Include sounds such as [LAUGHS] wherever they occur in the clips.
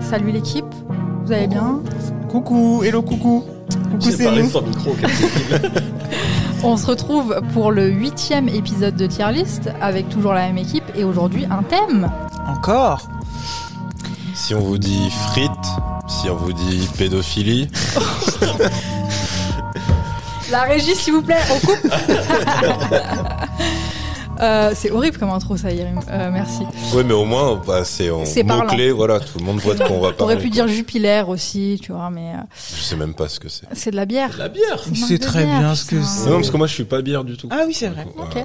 Salut l'équipe, vous allez bien Coucou, hello coucou. Coucou c'est parlé nous. sans micro. quel- [LAUGHS] On se retrouve pour le huitième épisode de Tier List avec toujours la même équipe et aujourd'hui un thème. Encore? Si on vous dit frites, si on vous dit pédophilie, [LAUGHS] La régie s'il vous plaît, on coupe [LAUGHS] Euh, C'est horrible comme intro ça Yerim, Euh, merci. ouais, mais au moins, bah, c'est en C'est parlant. mots-clés, voilà, tout le monde voit de quoi on va T'aurais parler. pu quoi. dire Jupiler aussi, tu vois, mais euh, Je sais même pas ce que c'est. c'est de la bière. La bière C'est de très bière, bien ce que c'est. Non, parce que moi, je suis pas bière du tout. Ah oui, c'est vrai. Donc, Ok.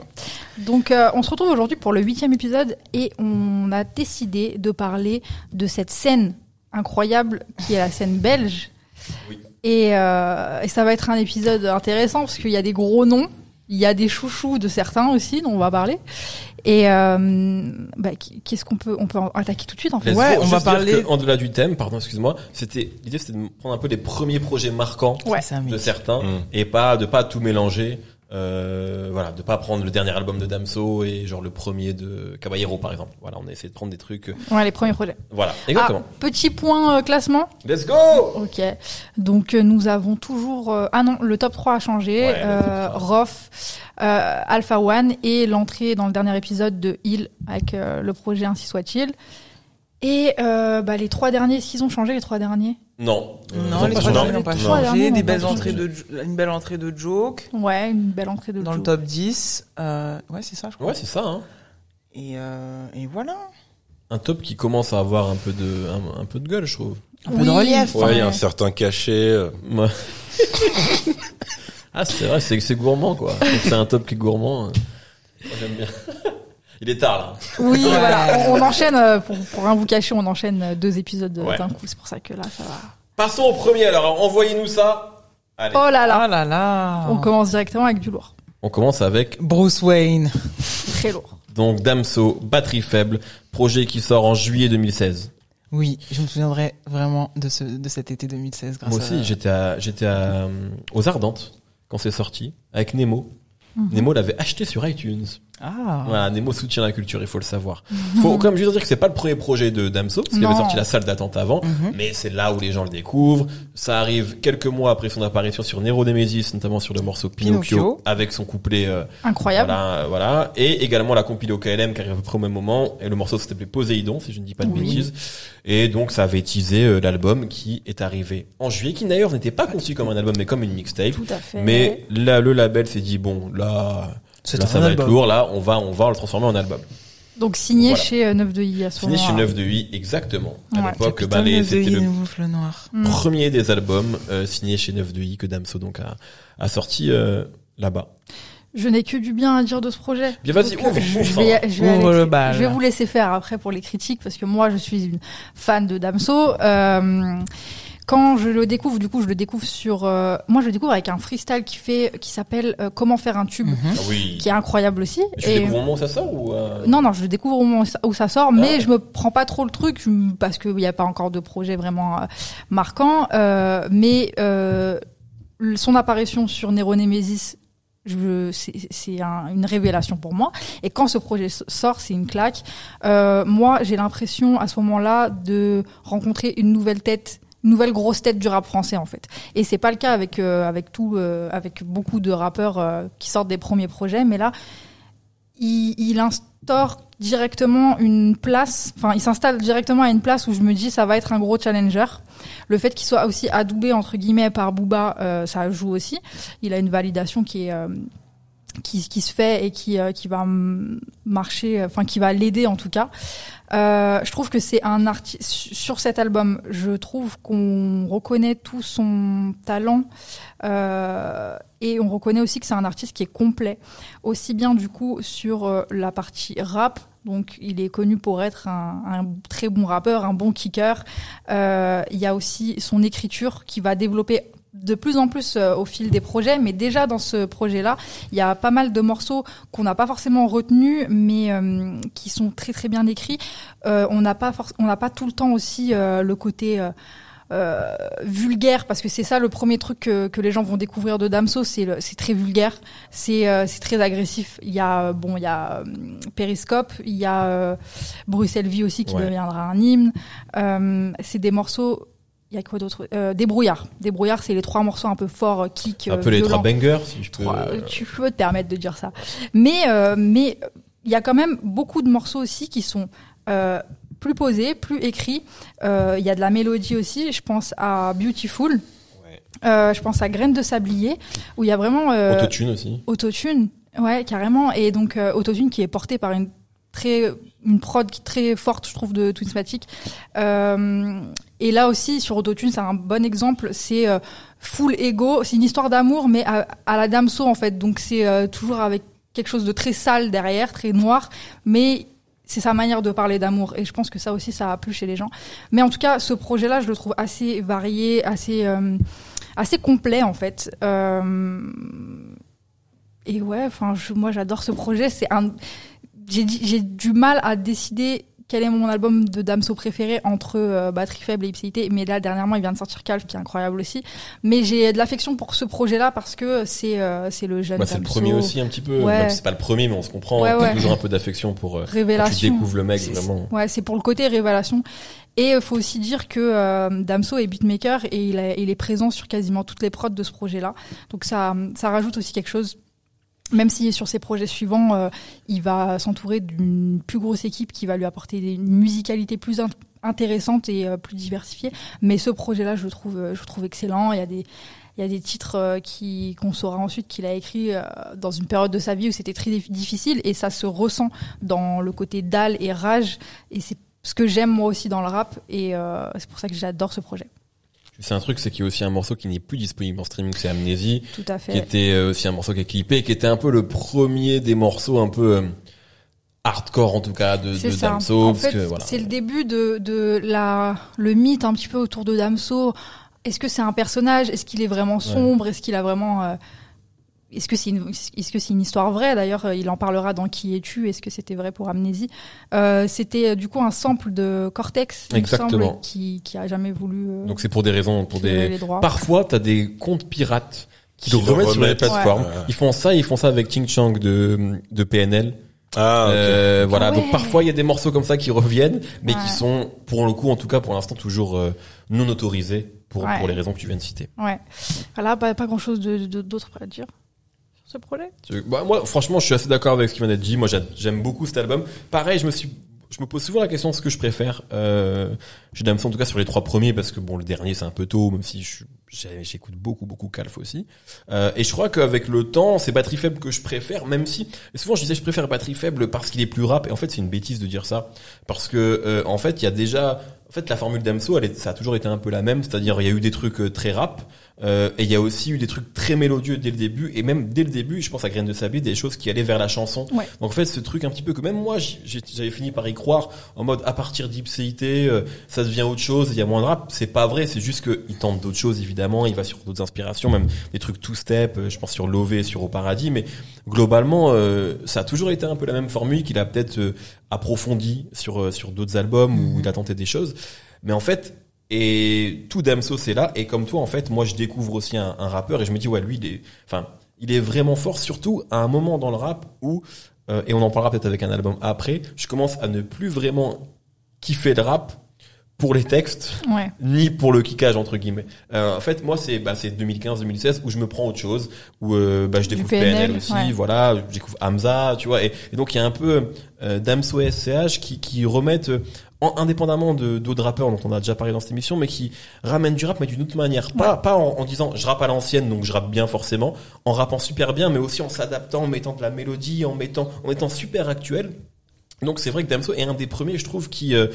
Donc euh, on se retrouve aujourd'hui pour le huitième épisode et on a décidé de parler de cette scène incroyable qui est la scène belge. Oui. Et, euh, et ça va être un épisode intéressant parce qu'il y a des gros noms, il y a des chouchous de certains aussi dont on va parler. Et euh, bah, qu'est-ce qu'on peut on peut en attaquer tout de suite en fait? Let's Ouais, on va parler- En delà du thème, pardon, excuse-moi, c'était l'idée, c'était de prendre un peu les premiers projets marquants Ouais. De certains Mm. et pas de pas tout mélanger. Euh, voilà, de pas prendre le dernier album de Damso et genre le premier de Caballero par exemple. Voilà, on a essayé de prendre des trucs. euh, Ouais, les premiers projets. Voilà, exactement. Ah, petit point euh, classement. Let's go. Ok. Donc euh, nous avons toujours ah non le top 3 a changé. Ouais, le top 3. Rof, Alpha One et l'entrée dans le dernier épisode de Hill avec le projet ainsi soit-il. Et euh, bah, les trois derniers, est-ce qu'ils ont changé les trois derniers? Non. Non, les trois derniers n'ont pas derniers changé. Des belles changé. entrées de, une belle entrée de joke Ouais, une belle entrée de dans le top 10. Euh, ouais, c'est ça, je crois. Ouais, c'est ça. Hein. Et, euh, et voilà. Un top qui commence à avoir un peu de un, un peu de gueule, je trouve. Un peu de relief. Ouais, il y a un certain cachet. euh, [LAUGHS] ah, c'est vrai, c'est c'est gourmand quoi. C'est un top qui est gourmand. euh. Moi, j'aime bien. [LAUGHS] Il est tard là. Oui, voilà. On, on enchaîne euh, pour pour rien vous cacher, on enchaîne euh, deux épisodes euh, Ouais. d'un coup. C'est pour ça que là, ça va. Passons au premier alors. Envoyez-nous ça. Allez. Oh là là. Ah là là. On commence directement avec du lourd, On commence avec Bruce Wayne. très lourd. donc Damso, batterie faible, projet qui sort en juillet 2016. Oui, je me souviendrai vraiment de ce de cet été 2016 grâce Moi à... aussi, j'étais à, j'étais à, aux Ardentes quand c'est sorti avec Nemo. Mhm. Nemo l'avait acheté sur iTunes. Ah. Voilà, Nemo soutient la culture, il faut le savoir. Faut [LAUGHS] quand même juste dire que c'est pas le premier projet de Damso, parce qu'il avait sorti la salle d'attente avant, Mhm. mais c'est là où les gens le découvrent. Ça arrive quelques mois après son apparition sur Nero Nemesis, notamment sur le morceau Pinocchio, Pinocchio. avec son couplet euh, Incroyable. Voilà, euh, voilà. Et également la compilée au KLM qui arrive à peu près au même moment. Et le morceau s'appelait Poséidon, si je ne dis pas de Oui. bêtises. Et donc, ça avait teasé euh, l'album qui est arrivé en juillet, qui d'ailleurs n'était pas conçu comme un album, mais comme une mixtape. Tout à fait. Mais là, le label s'est dit, bon, là, C'est là un ça va album. être lourd, là, on va, on va le transformer en album. Donc signé Voilà. chez euh, 9 de I à ce chez moment-là. 9 de 8, exactement. À Ouais. l'époque, ben, les- c'était le le noir. Mm. premier des albums euh, signé chez 9 de I que Damso donc a, a sorti euh, là-bas. Je n'ai que du bien à dire de ce projet. Bien, vas-y, euh, ouvre, je, ouvre, je vais, je, vais Ouvre aller- le bal. je vais vous laisser faire après pour les critiques parce que moi je suis une fan de Damso. Euh, quand je le découvre, du coup, je le découvre sur. euh, moi, je le découvre avec un freestyle qui fait, qui s'appelle euh, Comment faire un tube, Mhm. Ah oui. qui est incroyable aussi. Tu Et- découvres au moment où ça sort ou euh, non, non, je le découvre au moment où ça- sort, mais ouais. je me prends pas trop le truc parce qu'il n'y a pas encore de projet vraiment euh, marquant. Euh, mais euh, son apparition sur Nero Nemesis, je, c'est, c'est un- une révélation pour moi. Et quand ce projet sort, c'est une claque. Euh, moi, j'ai l'impression à ce moment-là de rencontrer une nouvelle tête. Nouvelle grosse tête du rap français en fait et c'est pas le cas avec euh, avec tout euh, avec beaucoup de rappeurs euh, qui sortent des premiers projets mais là il, il instaure directement une place, enfin il s'installe directement à une place où je me dis ça va être un gros challenger. Le fait qu'il soit aussi adoubé entre guillemets par Booba, euh, ça joue aussi. Il a une validation qui est euh, qui, qui se fait et qui euh, qui va marcher, enfin qui va l'aider en tout cas. Euh, je trouve que c'est un artiste sur cet album. Je trouve qu'on reconnaît tout son talent euh, et on reconnaît aussi que c'est un artiste qui est complet, aussi bien du coup sur euh, la partie rap. Donc, il est connu pour être un, un très bon rappeur, un bon kicker. Euh, il y a aussi son écriture qui va développer de plus en plus euh, au fil des projets, mais déjà dans ce projet-là, il y a pas mal de morceaux qu'on n'a pas forcément retenus, mais euh, qui sont très très bien écrits. Euh, on n'a pas on n'a pas tout le temps aussi euh, le côté euh, euh, vulgaire parce que c'est ça le premier truc que, que les gens vont découvrir de Damso, c'est c'est très vulgaire, c'est euh, c'est très agressif. Il y a bon, il y a euh, Periscope, il y a euh, Bruxelles Vie aussi qui Ouais. deviendra un hymne. Euh, c'est des morceaux. Il y a quoi d'autre? Euh, Débrouillard. Débrouillard, c'est les trois morceaux un peu forts, euh, kick, Un euh, peu les trois violents. bangers, si je peux. Trois- euh, Tu peux te permettre de dire ça. Mais euh, mais euh, il y a quand même beaucoup de morceaux aussi qui sont euh, plus posés, plus écrits. Euh, Il y a de la mélodie aussi. Je pense à Beautiful. Ouais. Euh, je pense à Graines de sablier où il y a vraiment euh, Autotune aussi. autotune. Ouais, carrément. Et donc euh, autotune qui est porté par une très une prod qui est très forte, je trouve, de Twinsmatic. Euh, et là aussi sur autotune, c'est un bon exemple. C'est euh, full ego. C'est une histoire d'amour, mais à, à la Damso en fait. Donc c'est euh, toujours avec quelque chose de très sale derrière, très noir, mais c'est sa manière de parler d'amour et je pense que ça aussi ça a plu chez les gens. Mais en tout cas, ce projet-là, je le trouve assez varié, assez euh, assez complet en fait. Euh, et ouais, enfin, moi j'adore ce projet. C'est un, j'ai du mal à décider quel est mon album de Damso préféré entre euh, Batterie faible et Ipséité. Mais là, dernièrement, il vient de sortir Calf, qui est incroyable aussi. Mais j'ai de l'affection pour ce projet-là parce que c'est euh, c'est le jeune Bah, c'est le premier aussi un petit peu. Ouais. C'est pas le premier, mais on se comprend. Ouais, ouais. toujours un peu d'affection pour. euh, quand tu Révélation. découvres le mec C'est- vraiment. Ouais, c'est pour le côté révélation. Et il faut aussi dire que euh, Damso est beatmaker et il, a- il est présent sur quasiment toutes les prods de ce projet-là. Donc ça, ça rajoute aussi quelque chose. Même si sur ses projets suivants, euh, il va s'entourer d'une plus grosse équipe qui va lui apporter une musicalité plus in- intéressante et euh, plus diversifiée. Mais ce projet-là, je le trouve, euh, je trouve excellent. Il y a des, il y a des titres qui qu'on saura ensuite qu'il a écrit dans une période de sa vie où c'était très dif- difficile et ça se ressent dans le côté dalle et rage et c'est ce que j'aime moi aussi dans le rap et c'est pour ça que j'adore ce projet. C'est un truc, c'est qu'il y a aussi un morceau qui n'est plus disponible en streaming, c'est Amnésie, Tout à qui fait. était euh, aussi un morceau qui est clippé, qui était un peu le premier des morceaux un peu euh, hardcore en tout cas de. Damso. en parce fait, que, voilà. c'est le début de, de la le mythe un petit peu autour de Damso. Est-ce que c'est un personnage? Est-ce qu'il est vraiment sombre? Est-ce qu'il a vraiment euh, est-ce que c'est une, est-ce que c'est une histoire vraie D'ailleurs, euh, il en parlera dans Qui es-tu Est-ce que c'était vrai pour Amnésie euh, C'était euh, du coup un sample de Cortex, Exactement. semble, qui, qui a jamais voulu. euh, Donc c'est pour des raisons, pour des. Parfois, t'as des comptes pirates qui, Qui le remettent sur les plateformes. Ouais. Ils font ça, ils font ça avec Ching Chang de de PNL. Ah, ok. Euh, voilà, Ah ouais. donc parfois il y a des morceaux comme ça qui reviennent, mais Ouais. qui sont, pour le coup, en tout cas pour l'instant, toujours euh, non autorisés pour, Ouais. pour les raisons que tu viens de citer. Ouais. Voilà, pas, pas grand chose de, de- d'autre à dire ce Bah, moi, franchement, je suis assez d'accord avec ce qui vient dit. Moi, j'a- j'aime beaucoup cet album. Pareil, je me suis, je me pose souvent la question de ce que je préfère. Euh, j'ai Damso en tout cas sur les trois premiers parce que bon, le dernier c'est un peu tôt, même si j'écoute beaucoup, beaucoup Calf aussi. Euh, et je crois qu'avec le temps, c'est Batterie Faible que je préfère, même si souvent je disais je préfère Batterie Faible parce qu'il est plus rap. Et en fait, c'est une bêtise de dire ça parce que euh, en fait, il y a déjà, fait, la formule Damso, elle est, ça a toujours été un peu la même, c'est-à-dire il y a eu des trucs euh, très rap. Euh, et il y a aussi eu des trucs très mélodieux dès le début, et même dès le début, je pense à Graines de Sablé, des choses qui allaient vers la chanson. Ouais. Donc en fait, ce truc un petit peu que même moi, j'avais fini par y croire, en mode à partir d'Ipséité, euh, ça devient autre chose, il y a moins de rap. C'est pas vrai, c'est juste qu'il tente d'autres choses évidemment, il va sur d'autres inspirations, même des trucs two step, euh, je pense sur Lové, sur Au Paradis, mais globalement, euh, ça a toujours été un peu la même formule qu'il a peut-être euh, approfondi sur euh, sur d'autres albums où il a tenté des choses. Mais en fait, et tout Damso c'est là. Et comme toi, en fait, moi je découvre aussi un, un rappeur et je me dis ouais lui, il est, enfin, il est vraiment fort. Surtout à un moment dans le rap où euh, et on en parlera peut-être avec un album après. Je commence à ne plus vraiment kiffer le rap pour les textes Ouais. ni pour le kickage entre guillemets. Euh, en fait, moi c'est bah, c'est 2015-2016 où je me prends autre chose, où euh, bah, je découvre PNL, PNL, aussi, ouais. voilà, je découvre Hamza, tu vois, et, et donc il y a un peu euh, Damso et SCH qui qui remettent euh, en- indépendamment de d'autres rappeurs dont on a déjà parlé dans cette émission, mais qui ramènent du rap mais d'une autre manière, pas pas en, en disant je rappe à l'ancienne donc je rappe bien forcément, en rappant super bien, mais aussi en s'adaptant, en mettant de la mélodie, en mettant en étant super actuel. Donc c'est vrai que Damso est un des premiers, je trouve, qui, euh,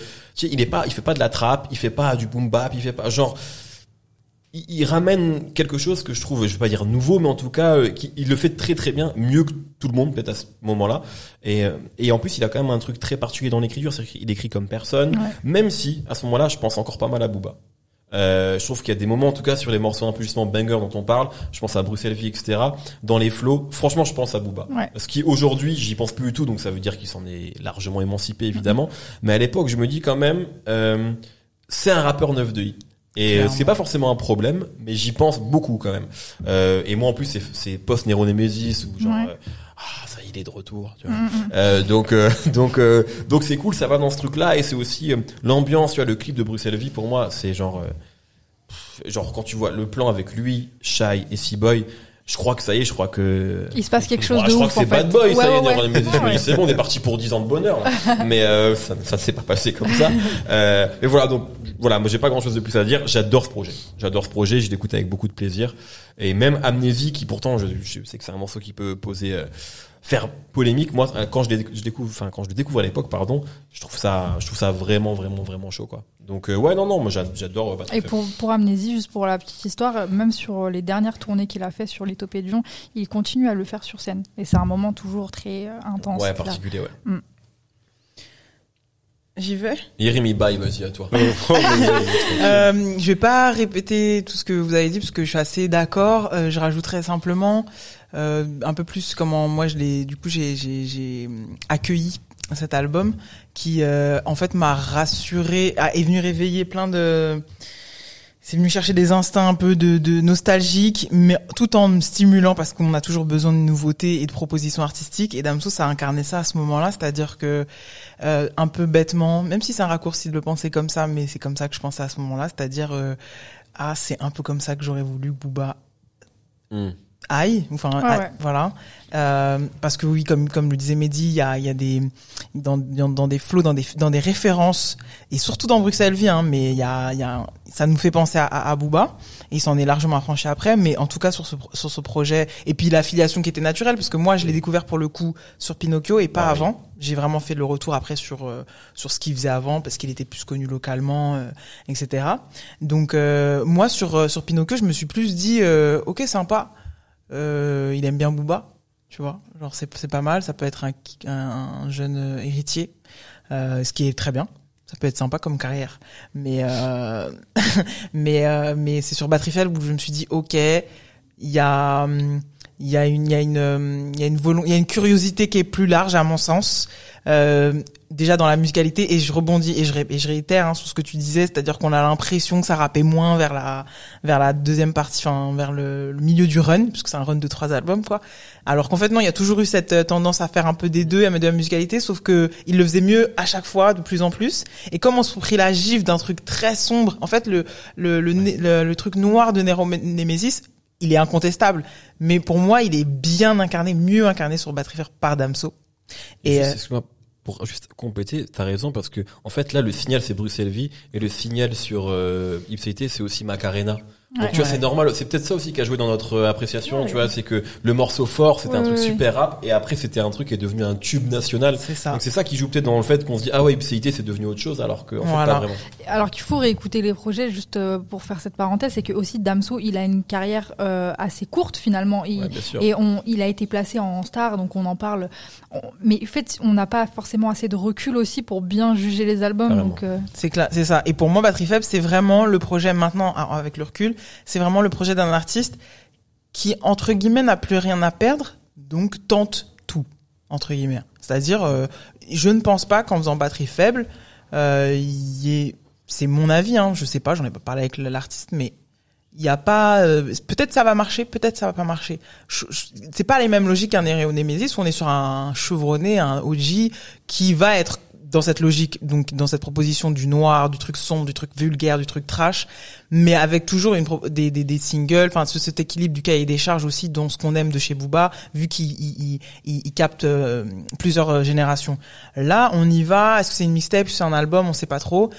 il est pas, il fait pas de la trappe, il fait pas du boom bap, il fait pas genre, il, il ramène quelque chose que je trouve, je vais pas dire nouveau, mais en tout cas, euh, qui, il le fait très très bien, mieux que tout le monde peut-être à ce moment-là. Et, euh, et en plus, il a quand même un truc très particulier dans l'écriture, c'est qu'il écrit comme personne, Ouais. même si à ce moment-là, je pense encore pas mal à Booba. Euh, je trouve qu'il y a des moments, en tout cas, sur les morceaux un peu justement banger dont on parle. Je pense à Bruxelles Vie, etc. Dans les flows, franchement, je pense à Booba. Ouais. Ce qui aujourd'hui, j'y pense plus du tout, donc ça veut dire qu'il s'en est largement émancipé, évidemment. Mais à l'époque, je me dis quand même, euh, c'est un rappeur 9 de i. Et euh, c'est pas forcément un problème, mais j'y pense beaucoup quand même. Euh, et moi en plus c'est, post Néronémésis ou genre Ouais. euh, ah il est de retour. Tu vois. Mm, mm. Euh, donc euh, [LAUGHS] donc euh, donc c'est cool, ça va dans ce truc là et c'est aussi euh, l'ambiance. Tu vois le clip de Bruxelles Vie pour moi c'est genre euh, pff, genre quand tu vois le plan avec lui, Shy et C-Boy. Je crois que ça y est, je crois que Il se passe quelque chose Voilà, de je crois ouf, que c'est. Bad Boy, ça Ouais, y est, ouais. Je c'est bon, on est parti pour 10 ans de bonheur. Là. [LAUGHS] mais euh, ça, ça ne s'est pas passé comme ça. [LAUGHS] Euh, mais voilà, donc voilà, moi j'ai pas grand chose de plus à dire. J'adore ce projet. J'adore ce projet, je l'écoute avec beaucoup de plaisir. Et même Amnésie, qui pourtant, je, je sais que c'est un morceau qui peut poser, euh, faire polémique. Moi, euh, quand je, découvre, enfin quand je le découvre à l'époque, pardon, je trouve ça, je trouve ça vraiment, vraiment, vraiment chaud, quoi. Donc euh, ouais, non, non, moi j'a- j'adore. euh, Et pour, pour Amnésie, juste pour la petite histoire, même sur les dernières tournées qu'il a fait sur les Topés de Lyon, il continue à le faire sur scène. Et c'est un moment toujours très intense. ouais, Là. particulier, ouais. J'y vais. Yerimi Bye, vas-y à toi. [LAUGHS] Euh, je vais pas répéter tout ce que vous avez dit parce que je suis assez d'accord. Euh, je rajouterais simplement euh, un peu plus comment moi je l'ai. Du coup, j'ai j'ai accueilli cet album qui euh, en fait m'a rassuré, est venu réveiller plein de. C'est venu chercher des instincts un peu de, de nostalgique, mais tout en me stimulant parce qu'on a toujours besoin de nouveautés et de propositions artistiques. Et Damso, ça a incarné ça à ce moment-là, c'est-à-dire que euh, un peu bêtement, même si c'est un raccourci de le penser comme ça, mais c'est comme ça que je pensais à ce moment-là, c'est-à-dire euh, ah c'est un peu comme ça que j'aurais voulu Booba Hmm. Aille, enfin Ah voilà, Euh, parce que oui comme comme le disait Mehdi, il y a il y a des dans, dans dans des flots, dans des dans des références et surtout dans Bruxelles Vie, hein, mais il y a il y a ça nous fait penser à, à, à Booba et il s'en est largement affranchi après, mais en tout cas sur ce sur ce projet et puis l'affiliation qui était naturelle parce que moi je l'ai découvert pour le coup sur Pinocchio et pas Ah oui. avant. J'ai vraiment fait le retour après sur euh, sur ce qu'il faisait avant parce qu'il était plus connu localement, euh, etc. Donc euh, moi sur euh, sur Pinocchio, je me suis plus dit euh, ok sympa, euh, il aime bien Booba, tu vois, genre c'est pas mal, ça peut être un un, un jeune héritier, euh, ce qui est très bien. Ça peut être sympa comme carrière, mais euh, [LAUGHS] mais euh, mais c'est sur Batrifel où je me suis dit ok, il y a hum, il y a une il y a une euh, il y a une il y a une curiosité qui est plus large à mon sens. Euh, déjà dans la musicalité et je rebondis et je, ré- et je réitère hein, sur ce que tu disais c'est-à-dire qu'on a l'impression que ça rappait moins vers la vers la deuxième partie enfin vers le, le milieu du run parce que c'est un run de trois albums quoi. Alors qu'en fait non il y a toujours eu cette euh, tendance à faire un peu des deux à mettre de la musicalité sauf que il le faisait mieux à chaque fois de plus en plus. Et comme on se pris la gifle d'un truc très sombre en fait le le le, le, le truc noir de Nero Nemesis il est incontestable mais pour moi il est bien incarné mieux incarné sur Battery Fair par Damso Et euh, excuse-moi, pour juste compléter, t'as raison parce que en fait là le signal c'est Bruxelles Vie et le signal sur euh, Ipséité c'est aussi Macarena. Donc Ouais. tu vois Ouais. c'est normal, c'est peut-être ça aussi qui a joué dans notre euh, appréciation, Ouais. tu vois, c'est que le morceau fort c'était un truc ouais, super rap et après c'était un truc qui est devenu un tube national. c'est ça Donc c'est ça qui joue peut-être dans le fait qu'on se dit ah ouais Ipséité c'est devenu autre chose alors que en fait Voilà. pas vraiment. Alors qu'il faut réécouter les projets, juste euh, pour faire cette parenthèse, c'est que aussi Damso, il a une carrière euh, assez courte finalement. Il- Ouais, bien sûr. Et on, il a été placé en star, donc on en parle. On- mais en fait, on n'a pas forcément assez de recul aussi pour bien juger les albums. Carrément. Donc, euh, C'est clair, c'est ça. Et pour moi, Batterie Faible, c'est vraiment le projet maintenant, ah, avec le recul, c'est vraiment le projet d'un artiste qui, entre guillemets, n'a plus rien à perdre, donc tente tout, entre guillemets. C'est-à-dire, euh, je ne pense pas qu'en faisant Batterie Faible, euh, c'est mon avis, hein, je sais pas, j'en ai pas parlé avec l'artiste, mais il y a pas, euh, peut-être ça va marcher, peut-être ça va pas marcher. C'est pas les mêmes logiques qu'un Néo Nemesis où on est sur un chevronné, un OG qui va être dans cette logique, donc dans cette proposition du noir, du truc sombre, du truc vulgaire, du truc trash, mais avec toujours une pro- des, des, des singles, enfin ce- cet équilibre du cahier des charges aussi, dont ce qu'on aime de chez Booba, vu qu'il il, il, il- capte euh, plusieurs euh, générations. Là, on y va. Est-ce que c'est une mixtape, c'est un album, on sait pas trop.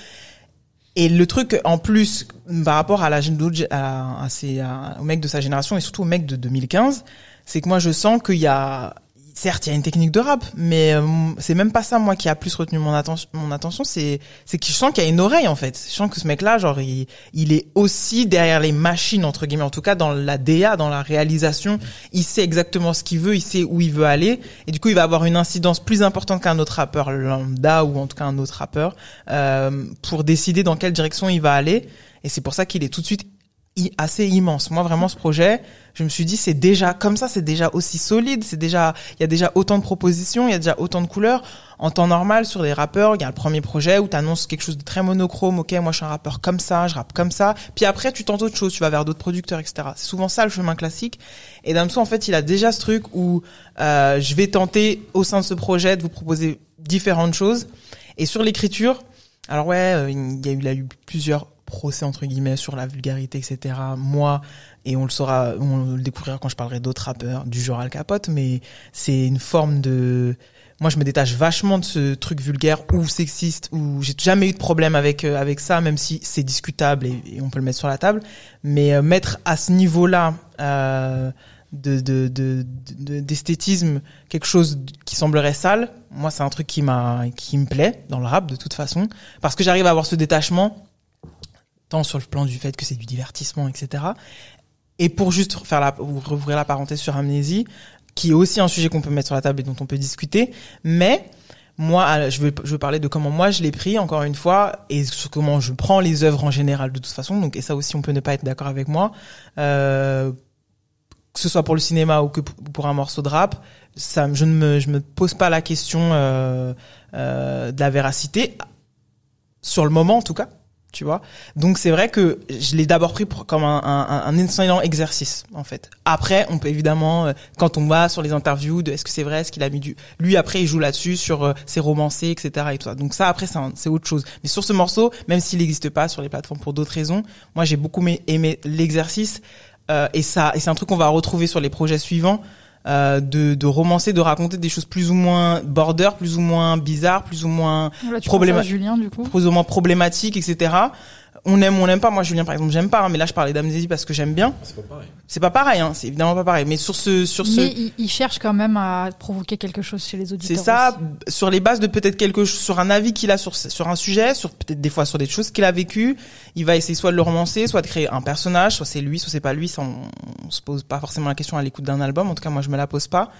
Et le truc en plus par rapport à la à, à à- aux mecs de sa génération et surtout aux mecs de 2015, c'est que moi je sens qu'il y a certes il y a une technique de rap, mais euh, c'est même pas ça moi qui a plus retenu mon attention c'est c'est que je sens qu'il y a une oreille en fait. Je sens que ce mec là genre il est aussi derrière les machines entre guillemets en tout cas dans la DA, dans la réalisation, il sait exactement ce qu'il veut, il sait où il veut aller et du coup il va avoir une incidence plus importante qu'un autre rappeur lambda ou en tout cas un autre rappeur euh, pour décider dans quelle direction il va aller. Et c'est pour ça qu'il est tout de suite assez immense. Moi, vraiment, ce projet, je me suis dit, c'est déjà comme ça, c'est déjà aussi solide, c'est déjà, il y a déjà autant de propositions, il y a déjà autant de couleurs. En temps normal, sur les rappeurs, il y a le premier projet où tu annonces quelque chose de très monochrome. Ok, moi, je suis un rappeur comme ça, je rappe comme ça. Puis après, tu tentes autre chose, tu vas vers d'autres producteurs, etc. C'est souvent ça le chemin classique. Et Damso, en fait, il a déjà ce truc où euh, je vais tenter au sein de ce projet de vous proposer différentes choses. Et sur l'écriture, alors ouais, euh, il y a eu, il a eu plusieurs procès entre guillemets sur la vulgarité, etc. Moi, et on le saura, on le découvrira quand je parlerai d'autres rappeurs du genre Al Capote, mais c'est une forme de moi je me détache vachement de ce truc vulgaire ou sexiste ou j'ai jamais eu de problème avec euh, avec ça même si c'est discutable et, on peut le mettre sur la table mais euh, mettre à ce niveau-là euh, de de de- de- d'esthétisme quelque chose qui semblerait sale moi c'est un truc qui m'a qui me plaît dans le rap de toute façon parce que j'arrive à avoir ce détachement tant sur le plan du fait que c'est du divertissement etc et pour juste faire la rouvrir la parenthèse sur amnésie qui est aussi un sujet qu'on peut mettre sur la table et dont on peut discuter mais moi, je veux, je veux parler de comment moi je l'ai pris, encore une fois, et sur comment je prends les œuvres en général de toute façon. Donc, et ça aussi, on peut ne pas être d'accord avec moi. Euh, que ce soit pour le cinéma ou que pour un morceau de rap, ça, je ne me, je me pose pas la question euh, euh, de la véracité sur le moment, en tout cas. Tu vois. Donc c'est vrai que je l'ai d'abord pris pour, comme un, un, un excellent exercice en fait. Après, on peut évidemment, euh, quand on va sur les interviews, de est-ce que c'est vrai, est-ce qu'il a mis du, lui après il joue là-dessus sur euh, ses romancés, etc. et tout ça. Donc ça après c'est autre chose. Mais sur ce morceau, même s'il n'existe pas sur les plateformes pour d'autres raisons, moi j'ai beaucoup aimé l'exercice euh, et ça et c'est un truc qu'on va retrouver sur les projets suivants. Euh, de, de romancer, de raconter des choses plus ou moins border, plus ou moins bizarres, plus ou moins plus ou problématiques, etc. On aime ou on n'aime pas. Moi, Julien, par exemple, j'aime pas. hein, mais là, je parlais d'amnésie parce que j'aime bien. C'est pas pareil. C'est pas pareil. Hein, c'est évidemment pas pareil. Mais sur ce, sur ce, Mais il, il cherche quand même à provoquer quelque chose chez les auditeurs. c'est ça. aussi. Sur les bases de peut-être quelque chose, sur un avis qu'il a sur sur un sujet, sur peut-être des fois sur des choses qu'il a vécues, il va essayer soit de le romancer, soit de créer un personnage, soit c'est lui, soit c'est pas lui. Ça, on, on se pose pas forcément la question à l'écoute d'un album. En tout cas, moi, je me la pose pas.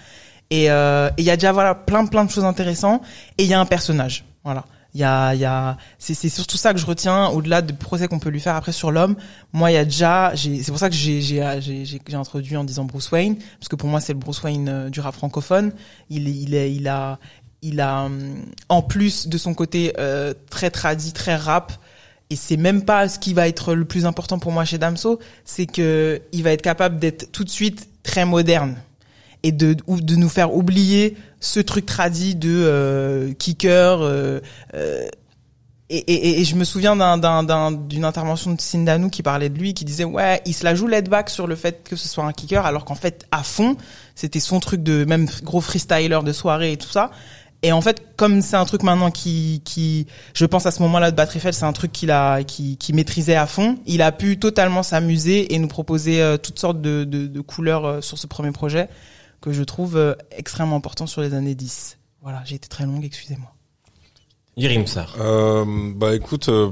Et euh, et il y a déjà voilà plein plein de choses intéressantes. Et il y a un personnage. Voilà. Il y a, y a, c'est, surtout ça que je retiens au-delà de procès qu'on peut lui faire après sur l'homme. Moi, il y a déjà, c'est pour ça que j'ai, j'ai, j'ai, j'ai, introduit en disant Bruce Wayne, parce que pour moi, c'est le Bruce Wayne euh, du rap francophone. Il, il est, il a, il a, hum, en plus de son côté euh, très tradi, très rap, et c'est même pas ce qui va être le plus important pour moi chez Damso, c'est que il va être capable d'être tout de suite très moderne et de ou de nous faire oublier ce truc tradit de euh, kicker euh, euh, et, et, et je me souviens d'un, d'un, d'un- d'une intervention de Sindanou qui parlait de lui, qui disait ouais, il se la joue laid back sur le fait que ce soit un kicker, alors qu'en fait à fond c'était son truc de même gros freestyler de soirée et tout ça. Et en fait, comme c'est un truc maintenant qui, qui, je pense à ce moment-là de Batrifel, c'est un truc qu'il a, qui, qui maîtrisait à fond. Il a pu totalement s'amuser et nous proposer toutes sortes de, de, de couleurs sur ce premier projet que je trouve euh, extrêmement important sur les années 10. Voilà, j'ai été très longue, excusez-moi. Yerim Sar. Euh, bah écoute, euh,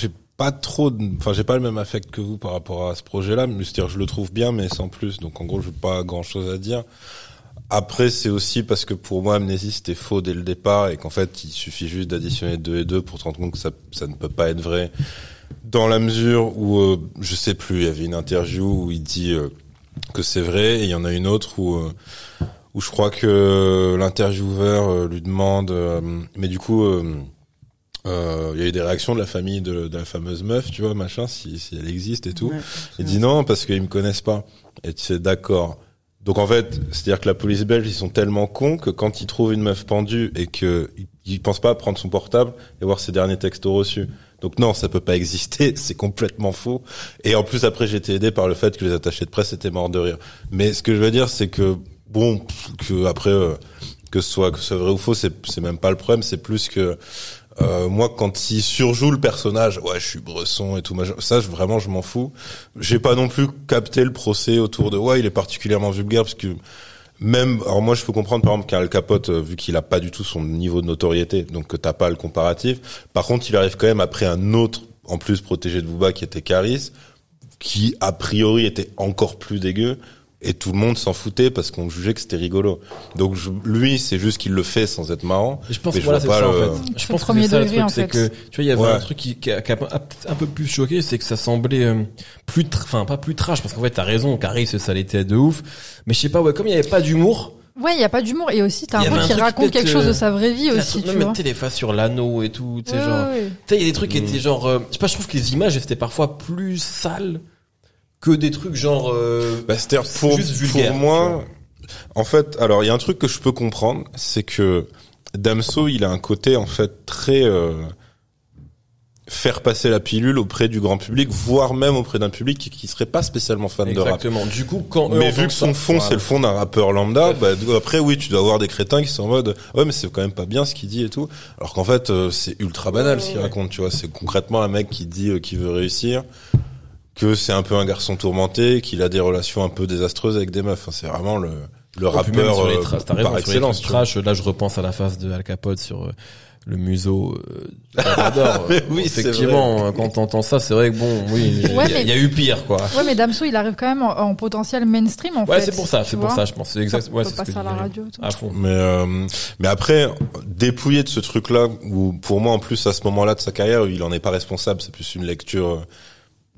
j'ai pas trop, de- enfin j'ai pas le même affect que vous par rapport à ce projet-là. mais C'est-à-dire, je le trouve bien, mais sans plus. Donc en gros, j'ai pas grand-chose à dire. Après, c'est aussi parce que pour moi, Amnésie c'était faux dès le départ et qu'en fait, il suffit juste d'additionner deux et deux pour te rendre compte que ça, ça ne peut pas être vrai. Dans la mesure où, euh, je sais plus, il y avait une interview où il dit euh, que c'est vrai et il y en a une autre où euh, où je crois que l'intervieweur euh, lui demande, euh, mais du coup. euh, il y a eu des réactions de la famille de, de la fameuse meuf, tu vois, machin, si, si elle existe et tout. Ouais, Il dit non parce qu'ils me connaissent pas. Et tu sais, d'accord. Donc en fait, c'est-à-dire que la police belge, ils sont tellement cons que quand ils trouvent une meuf pendue et que ils- ils pensent pas à prendre son portable et voir ses derniers textos reçus. Donc non, ça peut pas exister, [LAUGHS] c'est complètement faux. Et en plus après, j'ai été aidé par le fait que les attachés de presse étaient morts de rire. Mais ce que je veux dire, c'est que bon, que après euh, que ce soit que ce soit vrai ou faux, c'est c'est même pas le problème. C'est plus que euh, moi, quand il surjoue le personnage, ouais, je suis bresson et tout, ça, vraiment, je m'en fous. J'ai pas non plus capté le procès autour de, ouais, il est particulièrement vulgaire parce que même, alors moi, je peux comprendre par exemple qu'Al Capote, euh, vu qu'il a pas du tout son niveau de notoriété, donc que t'as pas le comparatif. Par contre, il arrive quand même après un autre, en plus protégé de Booba, qui était Caris, qui a priori était encore plus dégueu. Et tout le monde s'en foutait parce qu'on jugeait que c'était rigolo. Donc je- lui, c'est juste qu'il le fait sans être marrant. Et je pense Mais que voilà, c'est ça pas en fait. C'est Je pense que premier c'est ça le degré, truc, en c'est que tu vois, il y avait Ouais. un truc qui, qui a, qui a un, un peu plus choqué, c'est que ça semblait euh, plus, enfin pas plus trash, parce qu'en fait t'as raison, Caris ça l'était de ouf, mais je sais pas, ouais, comme il y avait pas d'humour, Ouais, il y a pas d'humour et aussi t'as un un qui raconte quelque chose de euh, sa vraie vie la aussi, tu vois. les faces sur l'anneau et tout, tu sais Ouais, genre, ouais, ouais. tu sais il y a des trucs qui Mm. étaient genre, euh, je sais pas, je trouve que les images étaient parfois plus sales que des trucs genre, euh, Bah, c'est-à-dire C'est pour, juste vulgaire, pour moi, en fait, alors il y a un truc que je peux comprendre, c'est que Damso, il a un côté en fait très euh, faire passer la pilule auprès du grand public, voire même auprès d'un public qui, qui serait pas spécialement fan de rap. exactement. Du coup, quand eux Mais vu que son ça, fond voilà. c'est le fond d'un rappeur lambda, bah, après oui tu dois avoir des crétins qui sont en mode ouais mais c'est quand même pas bien ce qu'il dit et tout, alors qu'en fait euh, c'est ultra banal ce qu'il Ouais. raconte, tu vois, c'est concrètement un mec qui dit euh, qu'il veut réussir, que c'est un peu un garçon tourmenté, qu'il a des relations un peu désastreuses avec des meufs, Enfin, c'est vraiment le le même rappeur sur les euh, raison, par sur les excellence. vois. trash, là je repense à la face de Al Capote sur euh, le museau euh. [LAUGHS] Mais oui, c'est effectivement, euh, quand t'entends ça, c'est vrai que bon, oui, il y, a- Ouais, il y a- mais- il y a eu pire quoi. Ouais, mais Damso, il arrive quand même en, en potentiel mainstream en Ouais, fait. c'est pour ça, c'est pour ça, je pense. C'est exact. Ça Ouais, c'est ce que à la radio. tout. À fond. Mais euh, mais après dépouillé de ce truc là où pour moi en plus à ce moment-là de sa carrière il en est pas responsable c'est plus une lecture euh,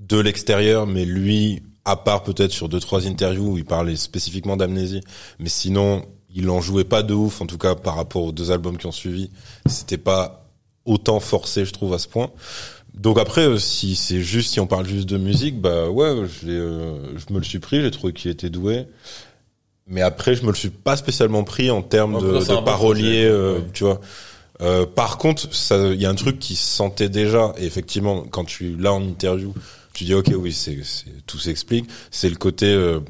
de l'extérieur mais lui à part peut-être sur deux trois interviews où il parlait spécifiquement d'amnésie mais sinon il en jouait pas de ouf en tout cas par rapport aux deux albums qui ont suivi. C'était pas autant forcé je trouve à ce point. Donc après euh, si c'est juste si on parle juste de musique bah ouais je euh, je me le suis pris j'ai trouvé qu'il était doué. Mais après je me le suis pas spécialement pris en termes de, parolier euh, ouais. tu vois. Euh, par contre il y a un truc qui se sentait déjà. Et effectivement quand tu là en interview tu dis ok oui c'est tout s'explique. C'est le côté euh,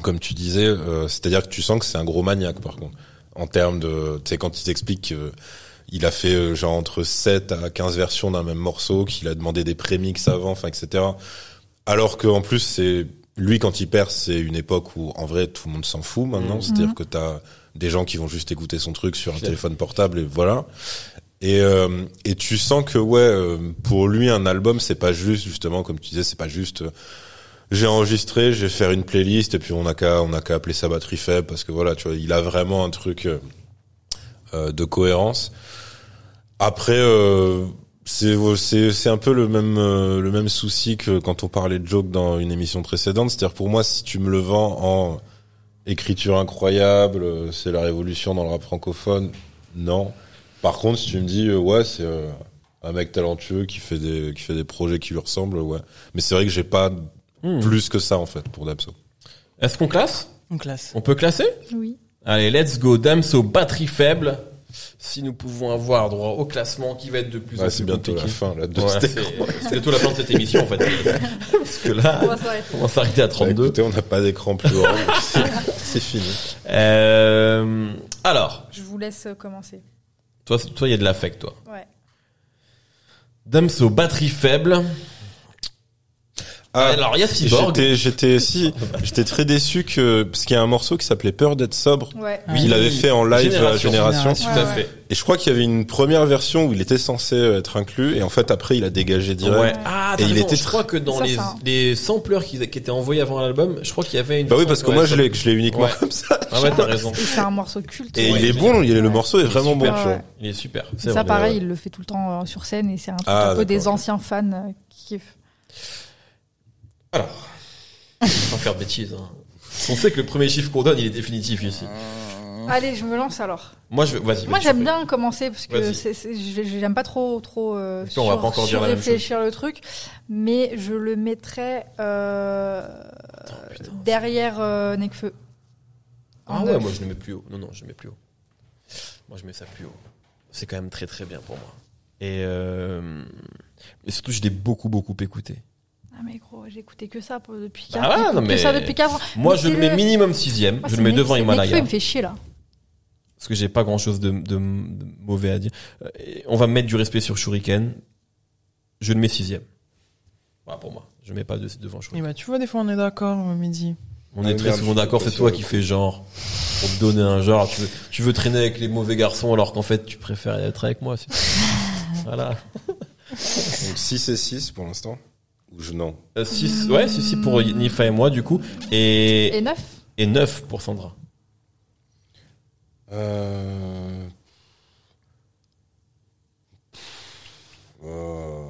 comme tu disais euh, c'est-à-dire que tu sens que c'est un gros maniaque par contre en termes de tu sais quand il t'explique que il a fait euh, genre entre 7 à 15 versions d'un même morceau qu'il a demandé des prémix avant enfin etc alors que en plus c'est lui quand il perce c'est une époque où en vrai tout le monde s'en fout maintenant. Mhm. c'est-à-dire que t'as des gens qui vont juste écouter son truc sur un téléphone portable et voilà et euh, et tu sens que ouais euh, pour lui un album c'est pas juste justement comme tu disais c'est pas juste euh, j'ai enregistré je vais faire une playlist et puis on a qu'à on a qu'à appeler ça batterie faible parce que voilà tu vois il a vraiment un truc euh, de cohérence. Après c'est c'est c'est un peu le même le même souci que quand on parlait de joke dans une émission précédente. C'est-à-dire pour moi si tu me le vends en écriture incroyable c'est la révolution dans le rap francophone non par contre si tu me dis euh, ouais c'est euh, un mec talentueux qui fait des qui fait des projets qui lui ressemblent ouais mais c'est vrai que j'ai pas Hmm. plus que ça en fait pour Damso Est-ce qu'on classe? On classe. On peut classer? Oui. Allez, let's go. Damso, batterie faible. Si nous pouvons avoir droit au classement qui va être de plus en ouais, plus c'est bientôt la compliqué. fin là de Ouais, cette c'est c'est bientôt la fin de cette émission en fait. [LAUGHS] Parce que là, On va s'arrêter. on va s'arrêter à Bah, 32. écoutez, on n'a pas d'écran plus grand. c'est- [LAUGHS] c'est fini. Euh, alors, Je vous laisse euh, commencer. Toi, toi, il y a de l'affect, toi. Ouais. Damso, batterie faible. Ah, alors, il y a Cyborg. J'étais, j'étais, si, j'étais très déçu que, parce qu'il y a un morceau qui s'appelait Peur d'être sobre, Ouais. Oui. qu'il avait fait en live à Génération. Génération. Tout à ouais. fait. Et je crois qu'il y avait une première version où il était censé être inclus, et en fait, après, il a dégagé direct. Ouais. Ah, Et il raison. était je crois que dans Ça, les, ça. les sampleurs qui, qui étaient envoyés avant l'album, je crois qu'il y avait une. Bah oui, parce que moi, je l'ai, je l'ai uniquement Ouais. [LAUGHS] comme ça. Ah ouais, t'as raison. C'est un morceau culte. Et Ouais, il est il bon, il est- le morceau est Il vraiment bon. Il est super. C'est Ça, pareil, il le fait tout le temps euh, sur scène et c'est un Ah, peu des anciens fans euh, qui kiffent. Alors, on va pas faire de bêtises. Hein. On sait que le premier chiffre qu'on donne, il est définitif ici. Allez, je me lance alors. Moi, je vas-y. Moi, j'aime bien commencer parce que j'aime pas trop trop euh, on va pas encore dire la même réfléchir le truc, mais je le mettrais euh, putain. derrière euh, Nekfeu. Ah ouais, neuf. moi je le mets plus haut. Non, non, je le mets plus haut. Moi je mets ça plus haut. C'est quand même très très bien pour moi. Et, euh, et surtout, je l'ai beaucoup beaucoup écouté. Ah mais gros, j'ai écouté que ça pour- depuis Bah 4 ouais, non, que mais- ça depuis 4 ans. Moi Mais je le c'est mets minimum sixième. Moi, je c'est le mets Nekfeu- devant Nekfeu, Himalaya. il me fait chier là. Parce que j'ai pas grand chose de, de- de mauvais à dire. Euh, et on va mettre du respect sur Shuriken. Je le mets sixième. Voilà pour moi. Je mets pas de, devant Et Shuriken. bah, tu vois, des fois, on est d'accord, Mehdi. On Ah, est très merde, souvent je suis d'accord, pas c'est sûr. toi qui fais genre. Pour te donner un genre. Tu veux, tu veux traîner avec les mauvais garçons alors qu'en fait tu préfères être avec moi. c'est- [LAUGHS] voilà. Donc 6 et 6 pour l'instant. Ou je non. 6, ouais, si, si, pour Nifa et moi, du coup. Et, Et neuf et 9 pour Sandra. Euh... Euh...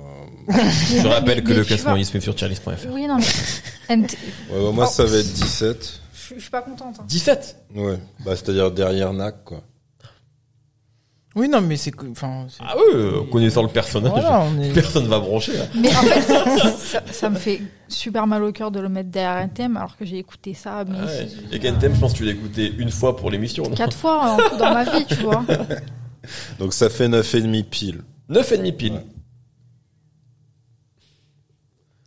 Je rappelle que mais le tu classement vois- il se fait sur charlist.fr. Oui, non, mais. [LAUGHS] MT Ouais, bah, moi, Oh. ça va être 17. Je je suis pas contente. hein. 17 Ouais. Bah, c'est-à-dire derrière NAC, quoi. Oui, non, mais c'est, enfin, Ah oui, euh, connaissant le personnage, voilà, est. personne va brancher. Là. Mais en fait, [LAUGHS] ça, ça me fait super mal au cœur de le mettre derrière un thème alors que j'ai écouté ça mais Ah ouais. Et Kentem, je pense que tu l'as écouté une fois pour l'émission. quatre fois en tout dans ma vie, tu vois. [LAUGHS] Donc, ça fait 9,5 pile. 9,5 pile. Ouais.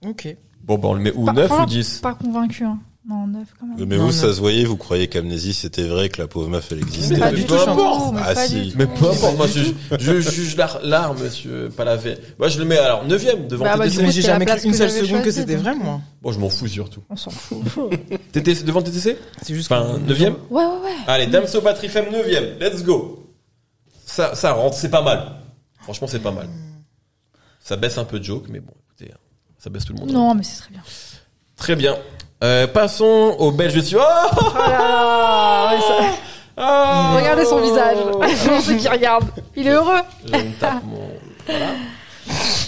Ok. Bon, bah on le met où? Pas- 9 ou franchement, 10 Pas convaincu. Hein. Non, neuf quand même. Mais Non, vous, ça se voyait, vous croyez qu'Amnésie, c'était vrai, que la pauvre meuf, elle existait. Mais Pas du tout, mais Ah, pas si. Mais peu importe, moi je, je juge l'art, l'art, monsieur, pas la veille. Moi je le mets alors 9ème devant Bah, bah, TTC. Mais j'ai jamais cru une que seule seconde que c'était vrai, moi. Bon, je m'en fous surtout. On s'en fout. [LAUGHS] TTC devant TTC C'est juste Enfin, 9ème Ouais, ouais, ouais. Allez, Damso Patrifem 9ème, let's go. Ça, ça rentre, c'est pas mal. Franchement, c'est pas mal. Ça baisse un peu de joke, mais bon, écoutez, ça baisse tout le monde. Non, mais c'est très bien. Très bien. Euh, passons au belge de Oh Oh là là, ouais, ça- [LAUGHS] Ah Regardez son visage. [LAUGHS] On sait qu'il regarde. Il est heureux. Je me tape mon. Voilà.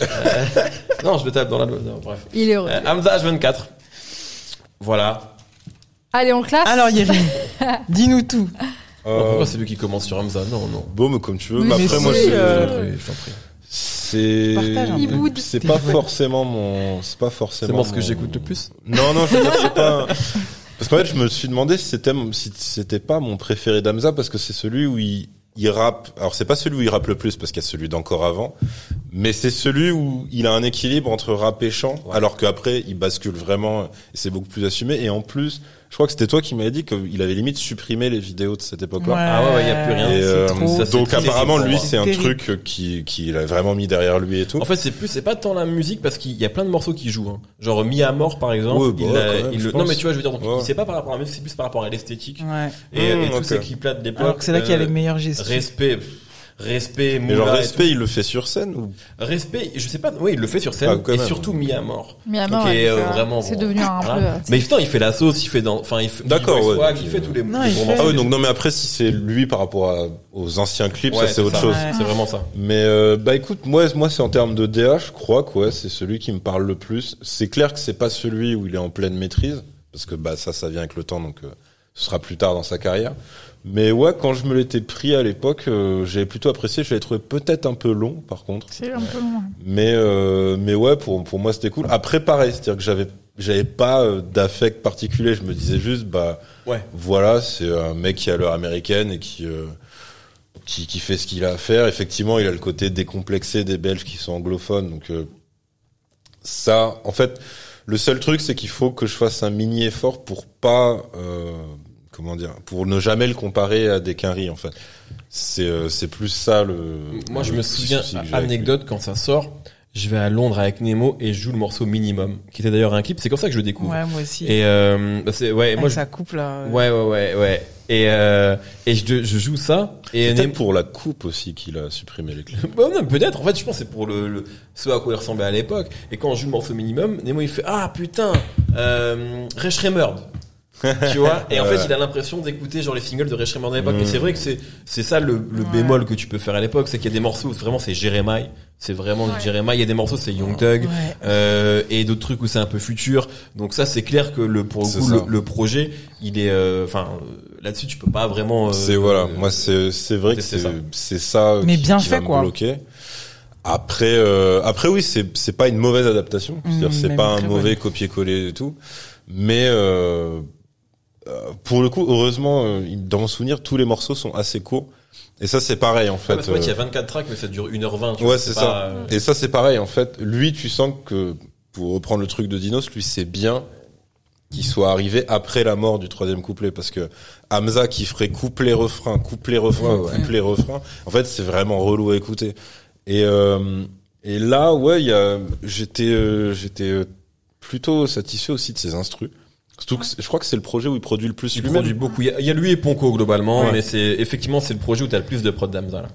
Euh, [LAUGHS] non, je me tape dans la. non, bref. Il est heureux. Euh, Hamza H24. Voilà. Allez, on classe. Alors, Yérim, dis-nous tout. Euh, Pourquoi c'est lui qui commence sur Hamza? Non, non. Bon, mais comme tu veux. Oui, Mais mais après, si, moi, Je c'est, t'en prie, je t'en prie. C'est, c'est pas forcément mon, c'est pas forcément. C'est moi ce que mon- j'écoute le plus. Non, non, je veux dire, c'est pas. [LAUGHS] Parce qu'en fait, je me suis demandé si c'était, si c'était pas mon préféré d'Amza parce que c'est celui où il, il rappe. Alors, c'est pas celui où il rappe le plus parce qu'il y a celui d'encore avant. Mais c'est celui où il a un équilibre entre rap et chant. Ouais. Alors qu'après, il bascule vraiment et c'est beaucoup plus assumé. Et en plus, je crois que c'était toi qui m'avais dit qu'il avait limite supprimé les vidéos de cette époque-là. Ah ouais, ouais, y a plus rien. Et, euh, trop. ça, c'est donc apparemment lui c'est un Terrible. truc qui qu'il a vraiment mis derrière lui et tout. En fait, c'est plus, c'est pas tant la musique parce qu'il y a plein de morceaux qui jouent. Hein. Genre Mi à mort par exemple. Ouais, bah il a- même, il le- non mais tu vois, je veux dire, donc Ouais. c'est pas par rapport à la musique, c'est plus par rapport à l'esthétique Ouais. et, Mmh, et tous ok. ces clips là de l'époque. Alors que c'est là qu'il y a euh, les meilleurs gestes. Respect, respect, Mais genre respect il le fait sur scène ou? Respect. Je sais pas. Oui, il le fait sur scène Ah, et même. surtout Mi à mort. Mort, euh, vraiment. C'est bon, devenu un voilà. peu. euh, Mais putain, il fait la sauce, il fait dans, enfin, il fait. D'accord, ouais, swag, il fait tous les. Non, les fait-. Ah oui donc non mais après si c'est lui par rapport à- aux anciens clips Ouais, ça c'est autre ça. chose. Ouais. C'est vraiment ça. Mais euh, bah écoute moi moi c'est en termes de DA je crois que ouais, c'est celui qui me parle le plus. C'est clair que c'est pas celui où il est en pleine maîtrise parce que bah ça ça vient avec le temps donc euh, ce sera plus tard dans sa carrière. Mais ouais quand je me l'étais pris à l'époque euh, j'avais plutôt apprécié je l'avais trouvé peut-être un peu long par contre. C'est un peu loin. Mais euh, mais ouais pour pour moi c'était cool. Après pareil, c'est-à-dire que j'avais j'avais pas euh, d'affect particulier, je me disais juste bah Ouais. voilà, c'est un mec qui a l'heure américaine et qui euh, qui qui fait ce qu'il a à faire. Effectivement, il a le côté décomplexé des Belges qui sont anglophones donc euh, ça en fait le seul truc c'est qu'il faut que je fasse un mini effort pour pas euh, comment dire pour ne jamais le comparer à des Quinry en fait. C'est euh, c'est plus ça le Moi, je le me souviens, anecdote, quand ça sort, je vais à Londres avec Nemo et je joue le morceau Minimum, qui était d'ailleurs un clip. C'est comme ça que je le découvre. Ouais, moi aussi. Et euh, bah, c'est ouais, Avec moi je, sa coupe là. euh, ouais ouais ouais ouais. Et et, euh, et je, je joue ça. Et C'est Nemo- pour la coupe aussi qu'il a supprimé les clips. [LAUGHS] Bah non, peut-être. En fait, je pense que c'est pour le, le ce à quoi il ressemblait à l'époque. Et quand on joue le morceau minimum, Nemo il fait ah putain, euh. Tu vois [LAUGHS] et en fait il a l'impression d'écouter genre les singles de Ray Shremmerd de l'époque Mm. et c'est vrai que c'est c'est ça le, le Ouais. bémol que tu peux faire à l'époque c'est qu'il y a des morceaux où vraiment c'est Jeremiah c'est vraiment Ouais. Jeremiah il y a des morceaux c'est Young Thug Ouais. euh, et d'autres trucs où c'est un peu futur donc ça c'est clair que le pour le coup le, le projet il est euh, enfin euh, là-dessus tu peux pas vraiment euh, c'est voilà, euh, moi c'est c'est vrai que c'est c'est ça. ça Mais qui, bien qui va fait, me quoi. bloquer. Après euh, après oui, c'est c'est pas une mauvaise adaptation, c'est-à-dire Mmh, c'est pas un mauvais copier-coller et tout, mais euh, euh, pour le coup, heureusement euh, dans mon souvenir, tous les morceaux sont assez courts et ça c'est pareil en Ouais, fait. parce qu'en fait, il y a euh, 24 tracks mais ça dure 1h20 tu Ouais, c'est ça. euh, Et ça c'est pareil en fait. Lui, tu sens que pour reprendre le truc de Dinos, lui c'est bien qu'il soit arrivé après la mort du troisième couplet parce que Hamza qui ferait couplet refrain, couplet refrain, Ouais, ouais. couplet refrain, en fait c'est vraiment relou à écouter. Et euh, et là ouais, il y a j'étais j'étais euh, plutôt satisfait aussi de ses instrus. Surtout que c'est- je crois que c'est le projet où il produit le plus Il lui-même. produit beaucoup. Il y, a, il y a lui et Ponko globalement, Ouais. mais c'est effectivement c'est le projet où t'as le plus de prod d'Amza là.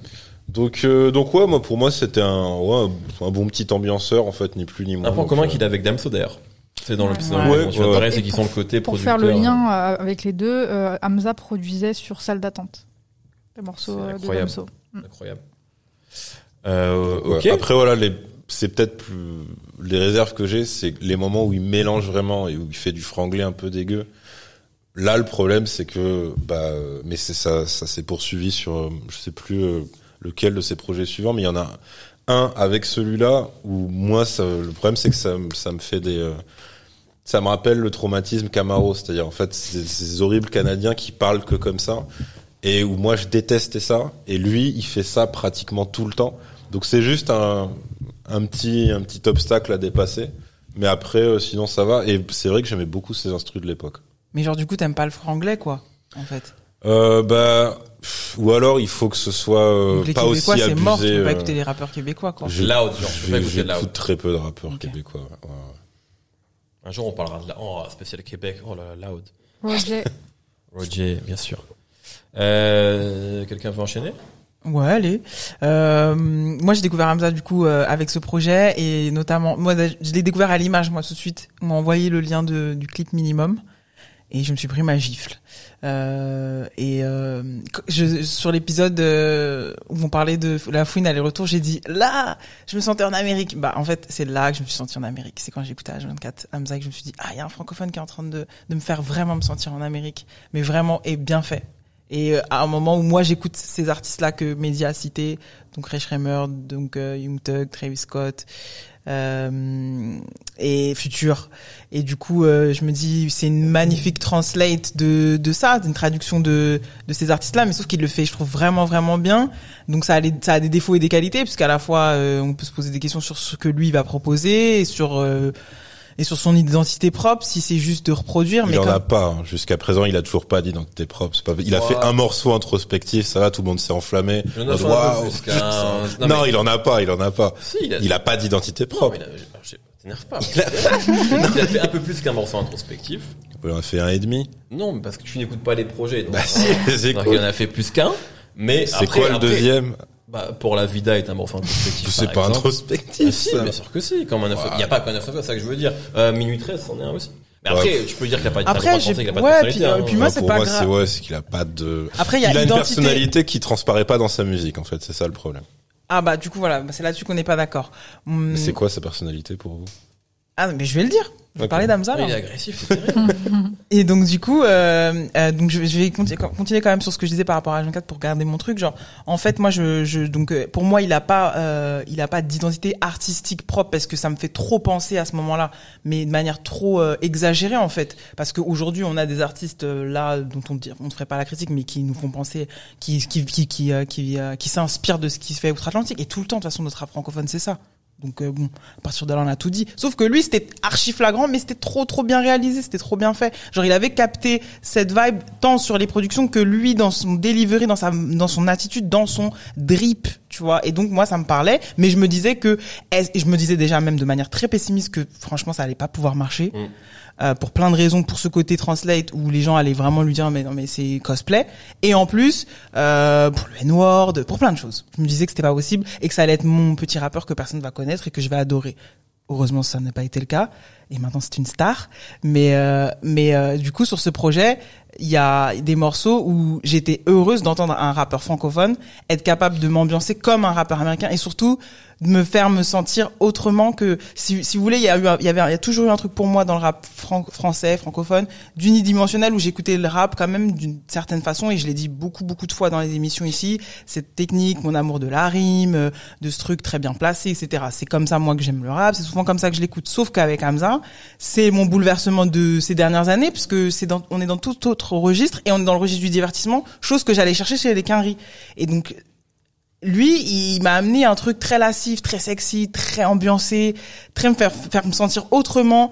Donc, euh, donc ouais, moi pour moi c'était un, ouais, un bon petit ambianceur en fait, ni plus ni moins. Un point commun euh, qu'il a avec Damso d'ailleurs. C'est dans le, Ouais. le- Ouais, tu c'est Et qu'ils pour- sont le côté Pour producteur. faire le lien euh, avec les deux, euh, Hamza produisait sur Salle d'attente. Les morceaux C'est euh, de incroyable. Damso. Incroyable. Euh, ouais. ok. Après voilà, les, c'est peut-être plus les réserves que j'ai, c'est les moments où il mélange vraiment et où il fait du franglais un peu dégueu. Là, le problème, c'est que, bah, mais c'est ça, ça s'est poursuivi sur, je sais plus euh, lequel de ses projets suivants, mais il y en a un avec celui-là où moi, ça, le problème, c'est que ça, ça me fait des, euh, ça me rappelle le traumatisme Camaro, c'est-à-dire en fait ces, ces horribles Canadiens qui parlent que comme ça, et où moi je détestais ça, et lui, il fait ça pratiquement tout le temps. Donc c'est juste un, un petit, un petit obstacle à dépasser. Mais après, euh, sinon ça va. Et c'est vrai que j'aimais beaucoup ces instrus de l'époque. Mais genre, du coup, t'aimes pas le franglais, quoi, en fait? Euh, bah, pff, ou alors il faut que ce soit euh, Donc, les pas aussi Québécois, c'est abusé. mort, tu peux pas euh, écouter les rappeurs québécois, quoi. je- Loud, genre, tu peux pas je- écouter Loud. J'écoute très peu de rappeurs québécois. ouais. Un jour, on parlera de la, oh, spécial Québec. Oh là là, Loud. Roger, Roger, bien sûr. Euh, quelqu'un veut enchaîner? Ouais, allez. Euh, moi, j'ai découvert Hamza du coup euh, avec ce projet et notamment, moi, je l'ai découvert à l'image, moi tout de suite. On m'a envoyé le lien de, du clip minimum et je me suis pris ma gifle. Euh, et euh, je, sur l'épisode euh, où on parlait de la fouine aller-retour, j'ai dit là, je me sentais en Amérique. Bah, en fait, c'est là que je me suis senti en Amérique. C'est quand j'ai écouté H24 Hamza que je me suis dit ah, il y a un francophone qui est en train de de me faire vraiment me sentir en Amérique, mais vraiment et bien fait. Et euh, à un moment où moi j'écoute ces artistes-là que Media a cités, donc Ray Schremer, donc euh, Young Thug, Travis Scott euh, et Future. Et du coup, euh, je me dis c'est une magnifique translate de de ça, une traduction de de ces artistes-là, mais sauf qu'il le fait, je trouve vraiment vraiment bien. Donc ça a, les- ça a des défauts et des qualités, puisqu'à la fois euh, on peut se poser des questions sur ce que lui va proposer et sur euh, et sur son identité propre, si c'est juste de reproduire. Il mais en comme- a pas. hein. Jusqu'à présent, il a toujours pas d'identité propre. Pas... Il a fait un morceau introspectif, ça va, tout le monde s'est enflammé. En a En qu'un- Non, Non, mais- il en a pas, il en a pas. Si, il a, Il a pas d'identité Non, propre. mais il [LAUGHS] a, pas. Il a fait un peu plus qu'un morceau introspectif. Il en a fait un et demi. Non, mais parce que tu n'écoutes pas les projets. Donc, Bah si, [LAUGHS] c'est donc cool. il en a fait plus qu'un. Mais C'est quoi le après, deuxième? Bah, pour la vida est un morceau introspectif. C'est pas exemple. introspectif. Ah, si, bien sûr que si. Comme. Il n'y a pas qu'un 9 c'est ça que je veux dire. Euh, Minuit 13, c'en est un aussi. Mais Ouais. après, tu peux dire qu'il n'y a pas, Après, de j'ai- penser qu'il a pas ouais, personnalité. puis, euh, hein. puis moi, c'est pour pas moi, grave. c'est ouais, c'est qu'il a pas de. Après, il y a il a une personnalité qui transparaît pas dans sa musique, en fait. C'est ça le problème. Ah bah du coup voilà, c'est là-dessus qu'on n'est pas d'accord. Hum, C'est quoi sa personnalité pour vous? Ah mais je vais le dire. Je vais Ok. parler d'Amza. Il est agressif, c'est terrible. [LAUGHS] Et donc du coup, euh, euh, donc je, vais- je vais conti- continuer quand même sur ce que je disais par rapport à H24 pour garder mon truc. Genre, en fait, moi, je, je donc euh, pour moi, il a pas, euh, il a pas d'identité artistique propre parce que ça me fait trop penser à ce moment-là, mais de manière trop euh, exagérée en fait. Parce qu'aujourd'hui, on a des artistes euh, là dont on on ne ferait pas la critique, mais qui nous font penser, qui qui qui qui euh, qui, euh, qui s'inspirent de ce qui se fait outre-Atlantique. Et tout le temps, de toute façon, notre rap francophone, c'est ça. Donc euh, bon, à partir de on a tout dit. Sauf que lui, c'était archi flagrant, mais c'était trop trop bien réalisé, c'était trop bien fait. Genre, il avait capté cette vibe tant sur les productions que lui dans son delivery, dans sa dans son attitude, dans son drip, tu vois. Et donc moi, ça me parlait, mais je me disais que, je me disais déjà même de manière très pessimiste que franchement, ça allait pas pouvoir marcher. Mm. Euh, pour plein de raisons, pour ce côté translate où les gens allaient vraiment lui dire mais non mais c'est cosplay et en plus euh, pour le N-word, pour plein de choses. Je me disais que c'était pas possible et que ça allait être mon petit rappeur que personne va connaître et que je vais adorer. Heureusement, ça n'a pas été le cas et maintenant c'est une star. Mais euh, mais euh, du coup sur ce projet, il y a des morceaux où j'étais heureuse d'entendre un rappeur francophone être capable de m'ambiancer comme un rappeur américain et surtout de me faire me sentir autrement que si, si vous voulez il y a eu il y avait il y a toujours eu un truc pour moi dans le rap fran- français francophone d'unidimensionnel où j'écoutais le rap quand même d'une certaine façon et je l'ai dit beaucoup beaucoup de fois dans les émissions ici cette technique mon amour de la rime de ce truc très bien placé etc c'est comme ça moi que j'aime le rap c'est souvent comme ça que je l'écoute. Sauf qu'avec Hamza c'est mon bouleversement de ces dernières années puisque c'est on est dans tout autre registre et on est dans le registre du divertissement chose que j'allais chercher chez les Quinry et donc lui, il m'a amené un truc très lascif, très sexy, très ambiancé, très me faire, faire me sentir autrement,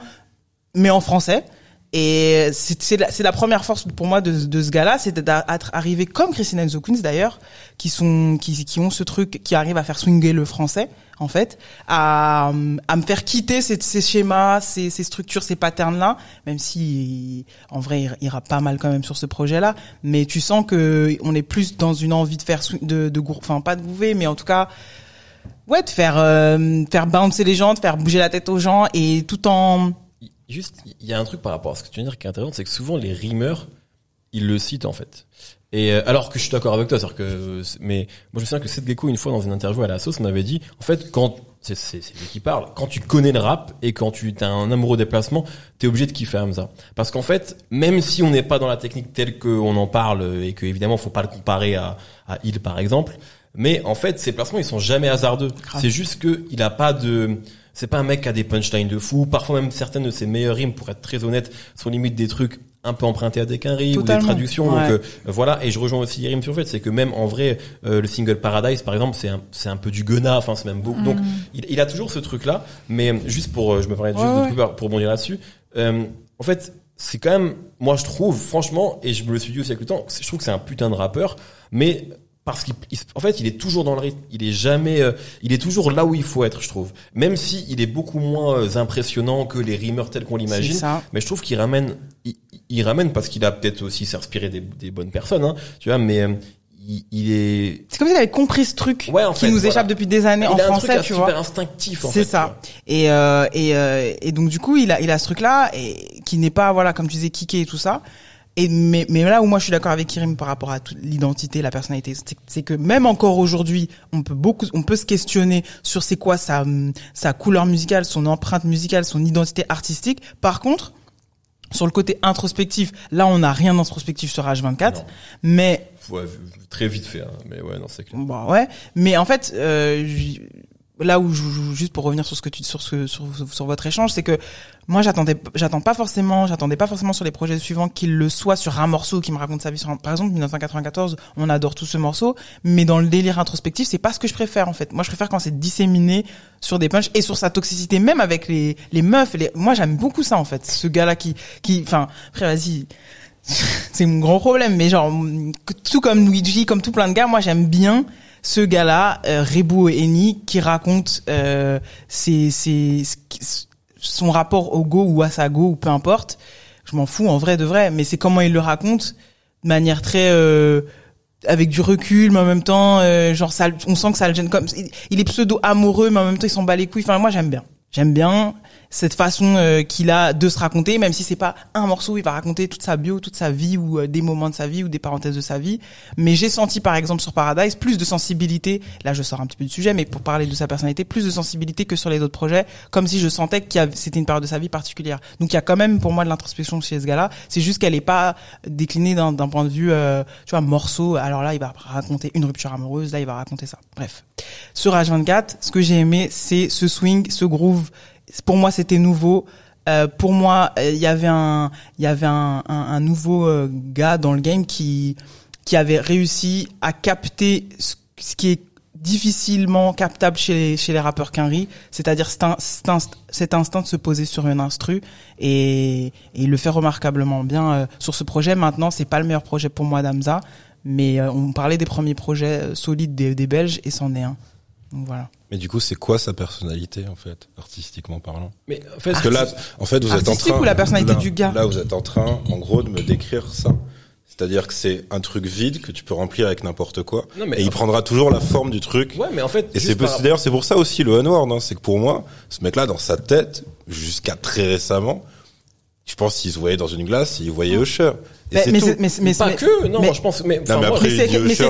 mais en français. Et c'est la, la première force pour moi de, de ce gars-là, c'est d'être arrivé comme Christine Enzo Queens d'ailleurs, qui sont qui, qui ont ce truc, qui arrivent à faire swinger le français en fait, à, à me faire quitter ces, ces schémas, ces, ces structures, ces patterns-là, même si en vrai il ira pas mal quand même sur ce projet-là, mais tu sens que on est plus dans une envie de faire de, de enfin pas de gouver, mais en tout cas ouais de faire euh, faire bouncer les gens, de faire bouger la tête aux gens et tout en Juste, il y a un truc par rapport à ce que tu viens de dire qui est intéressant, c'est que souvent les rimeurs, ils le citent en fait. Et euh, alors que je suis d'accord avec toi, c'est-à-dire que, euh, mais moi je me souviens que Seth Gecko une fois dans une interview à la sauce m'avait dit, en fait, quand c'est c'est lui qui parle, quand tu connais le rap et quand tu as un amoureux déplacement, t'es obligé de kiffer Hamza. Parce qu'en fait, même si on n'est pas dans la technique telle qu'on en parle et que évidemment faut pas le comparer à à Il par exemple, mais en fait ses placements ils sont jamais hasardeux. C'est juste que il a pas de c'est pas un mec qui a des punchlines de fou. Parfois même certaines de ses meilleures rimes, pour être très honnête, sont limite des trucs un peu empruntés à des quinries ou des traductions. Ouais. Donc euh, voilà. Et je rejoins aussi Yerim sur le fait, c'est que même en vrai, euh, le single Paradise, par exemple, c'est un, c'est un peu du Gunna. Enfin, c'est même beaucoup. Donc il, il a toujours ce truc-là. Mais euh, juste pour, euh, je me parlais juste Ouais, de trucs pour, rebondir là-dessus. Euh, en fait, c'est quand même, moi je trouve, franchement, et je me le suis dit aussi avec le temps, je trouve que c'est un putain de rappeur, mais parce qu'il, il- en fait, il est toujours dans le rythme. Il est jamais, euh, il est toujours là où il faut être, je trouve. Même si il est beaucoup moins euh, impressionnant que les rimeurs tels qu'on l'imagine. Mais je trouve qu'il ramène, il, il ramène parce qu'il a peut-être aussi s'inspirer des, des bonnes personnes, hein, tu vois. Mais euh, il, il est, C'est comme s'il avait compris ce truc Ouais, en qui fait, nous voilà. échappe depuis des années en a un français, truc tu super vois. instinctif. en C'est ça. Et, euh, et, euh, et donc du coup, il a, il a ce truc-là et qui n'est pas voilà comme tu disais kické et tout ça. Et mais, mais là où moi je suis d'accord avec Kirim par rapport à toute l'identité, la personnalité, c'est que même encore aujourd'hui, on peut beaucoup, on peut se questionner sur c'est quoi sa sa couleur musicale, son empreinte musicale, son identité artistique. Par contre, sur le côté introspectif, là on n'a rien d'introspectif sur H24, Non. mais. Ouais, très vite fait, hein, mais ouais, non, c'est clair. Bah ouais, mais en fait, euh, là où je, juste pour revenir sur ce que tu sur ce sur, sur votre échange, c'est que moi j'attendais j'attends pas forcément j'attendais pas forcément sur les projets suivants qu'il le soit sur un morceau qui me raconte sa vie sur un- par exemple 1994 on adore tout ce morceau mais dans le délire introspectif c'est pas ce que je préfère en fait. Moi je préfère quand c'est disséminé sur des punchs et sur sa toxicité même avec les les meufs les moi j'aime beaucoup ça en fait. Ce gars là qui qui enfin après vas-y. [LAUGHS] C'est mon grand problème mais genre tout comme Luigi comme tout plein de gars moi j'aime bien ce gars-là, euh, Rebu Eni, qui raconte euh, ses, ses- son rapport au go ou à sa go ou peu importe. Je m'en fous en vrai de vrai, mais c'est comment il le raconte de manière très euh, avec du recul, mais en même temps, euh, genre ça, on sent que ça le gêne comme il, il est pseudo amoureux, mais en même temps il s'en bat les couilles. Enfin moi j'aime bien, j'aime bien cette façon euh, qu'il a de se raconter, même si c'est pas un morceau, il va raconter toute sa bio, toute sa vie ou euh, des moments de sa vie ou des parenthèses de sa vie. Mais j'ai senti par exemple sur Paradise plus de sensibilité. Là, je sors un petit peu du sujet, mais pour parler de sa personnalité, plus de sensibilité que sur les autres projets, comme si je sentais avait- c'était une période de sa vie particulière. Donc il y a quand même pour moi de l'introspection chez ce gars-là. C'est juste qu'elle est pas déclinée d'un d'un point de vue, euh, tu vois, morceau. Alors là, il va raconter une rupture amoureuse. Là, il va raconter ça. Bref. Sur H24, ce que j'ai aimé, c'est ce swing, ce groove. Pour moi, c'était nouveau. Euh, pour moi, euh, il y avait un, il y avait un, un, un nouveau euh, gars dans le game qui, qui avait réussi à capter ce, ce qui est difficilement captable chez les, chez les rappeurs Quinry, c'est-à-dire cet, in- cet, inst- cet instinct de se poser sur une instru et, et il le fait remarquablement bien euh, sur ce projet. Maintenant, c'est pas le meilleur projet pour moi d'Amza, mais euh, on parlait des premiers projets solides des, des Belges et c'en est un. Donc voilà. Mais du coup, c'est quoi sa personnalité, en fait, artistiquement parlant? Mais en fait, Parce que là, en fait, vous êtes en train... ou la personnalité là, du gars? Là, vous êtes en train, en gros, de me décrire ça. C'est-à-dire que c'est un truc vide que tu peux remplir avec n'importe quoi. Non, mais- et il prendra toujours la forme du truc. ouais, mais en fait, Et c'est par- d'ailleurs c'est pour ça aussi le Onward, hein, c'est que pour moi, ce mec-là dans sa tête, jusqu'à très récemment, je pense qu'il se voyait dans une glace, il voyait Usher. Et Mais, c'est mais tout. mais, mais, pas mais- que, non, mais- moi, je pense, mais, enfin, mais moi, après, mais c'est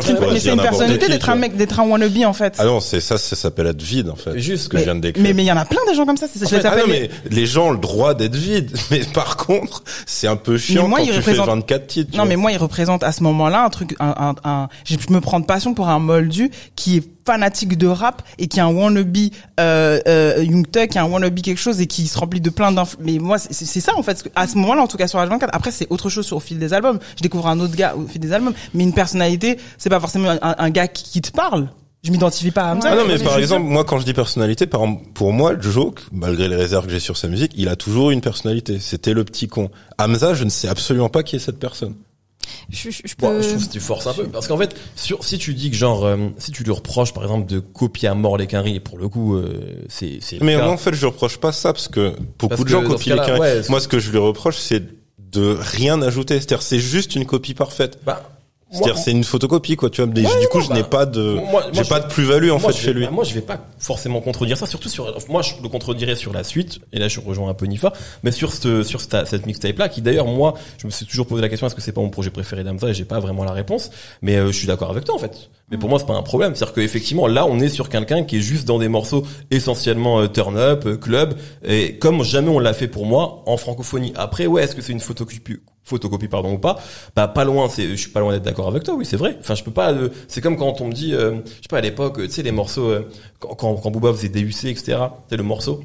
une, personnalité d'être un mec, d'être un wannabe en fait. Ah non, c'est ça, ça s'appelle être vide en fait. Juste ce que mais, je viens de décrire. mais mais il y en a plein des gens comme ça. C'est, En je les fait, ah mais les gens ont le droit d'être vides. [LAUGHS] Mais par contre, c'est un peu chiant moi, quand tu représente- fais 24 titres. Non, mais moi, il représente à ce moment-là un truc, un, un, un- je me prends de passion pour un moldu qui est fanatique de rap et qui est un wannabe euh, euh, Young Thug, qui est un wannabe quelque chose et qui se remplit de plein d'infos. Mais moi, c'est c'est ça en fait. À ce moment-là, en tout cas sur H24. Après, c'est autre chose sur, au fil des albums. Je découvre un autre gars au fil des albums. Mais une personnalité, c'est pas forcément un, un gars qui, qui te parle. Je m'identifie pas à Hamza. Ah non, mais par exemple, moi, quand je dis personnalité, par exemple, pour moi, Joke, malgré les réserves que j'ai sur sa musique, il a toujours une personnalité. C'était le petit con. Hamza, je ne sais absolument pas qui est cette personne. Je, je, je Bon, peux... je trouve que tu forces un peu parce qu'en fait, sur, si tu dis que genre, euh, si tu lui reproches par exemple de copier à mort les quinries, et pour le coup, euh, c'est Mais cas. moi, en fait, je lui reproche pas ça parce que beaucoup Parce de gens copient les ouais, moi, ce que je lui reproche, c'est de rien ajouter. C'est-à-dire, c'est juste une copie parfaite. Bah, C'est-à-dire, c'est une photocopie, quoi. Tu vois, Ouais, du coup, je n'ai bah, pas de, j'ai pas de plus-value, en fait, chez lui. bah, moi, je vais pas forcément contredire ça, surtout sur. Moi, je le contredirais sur la suite. Et là, je rejoins un peu Nifa, mais sur ce, sur cette, cette mixtape là, qui d'ailleurs, moi, je me suis toujours posé la question est-ce que c'est pas mon projet préféré d'Amza? Et j'ai pas vraiment la réponse. Mais euh, je suis d'accord avec toi en fait. Mais pour moi, c'est pas un problème. C'est-à-dire qu'effectivement, là, on est sur quelqu'un qui est juste dans des morceaux essentiellement euh, turn up, euh, club, et comme jamais on l'a fait pour moi en francophonie. Après, ouais, est-ce que c'est une photocopie photocopie pardon ou pas? Bah pas loin c'est je suis pas loin d'être d'accord avec toi oui c'est vrai enfin je peux pas euh, c'est comme quand on me dit euh, je sais pas à l'époque tu sais les morceaux quand, quand quand Booba faisait DUC etc c'est le morceau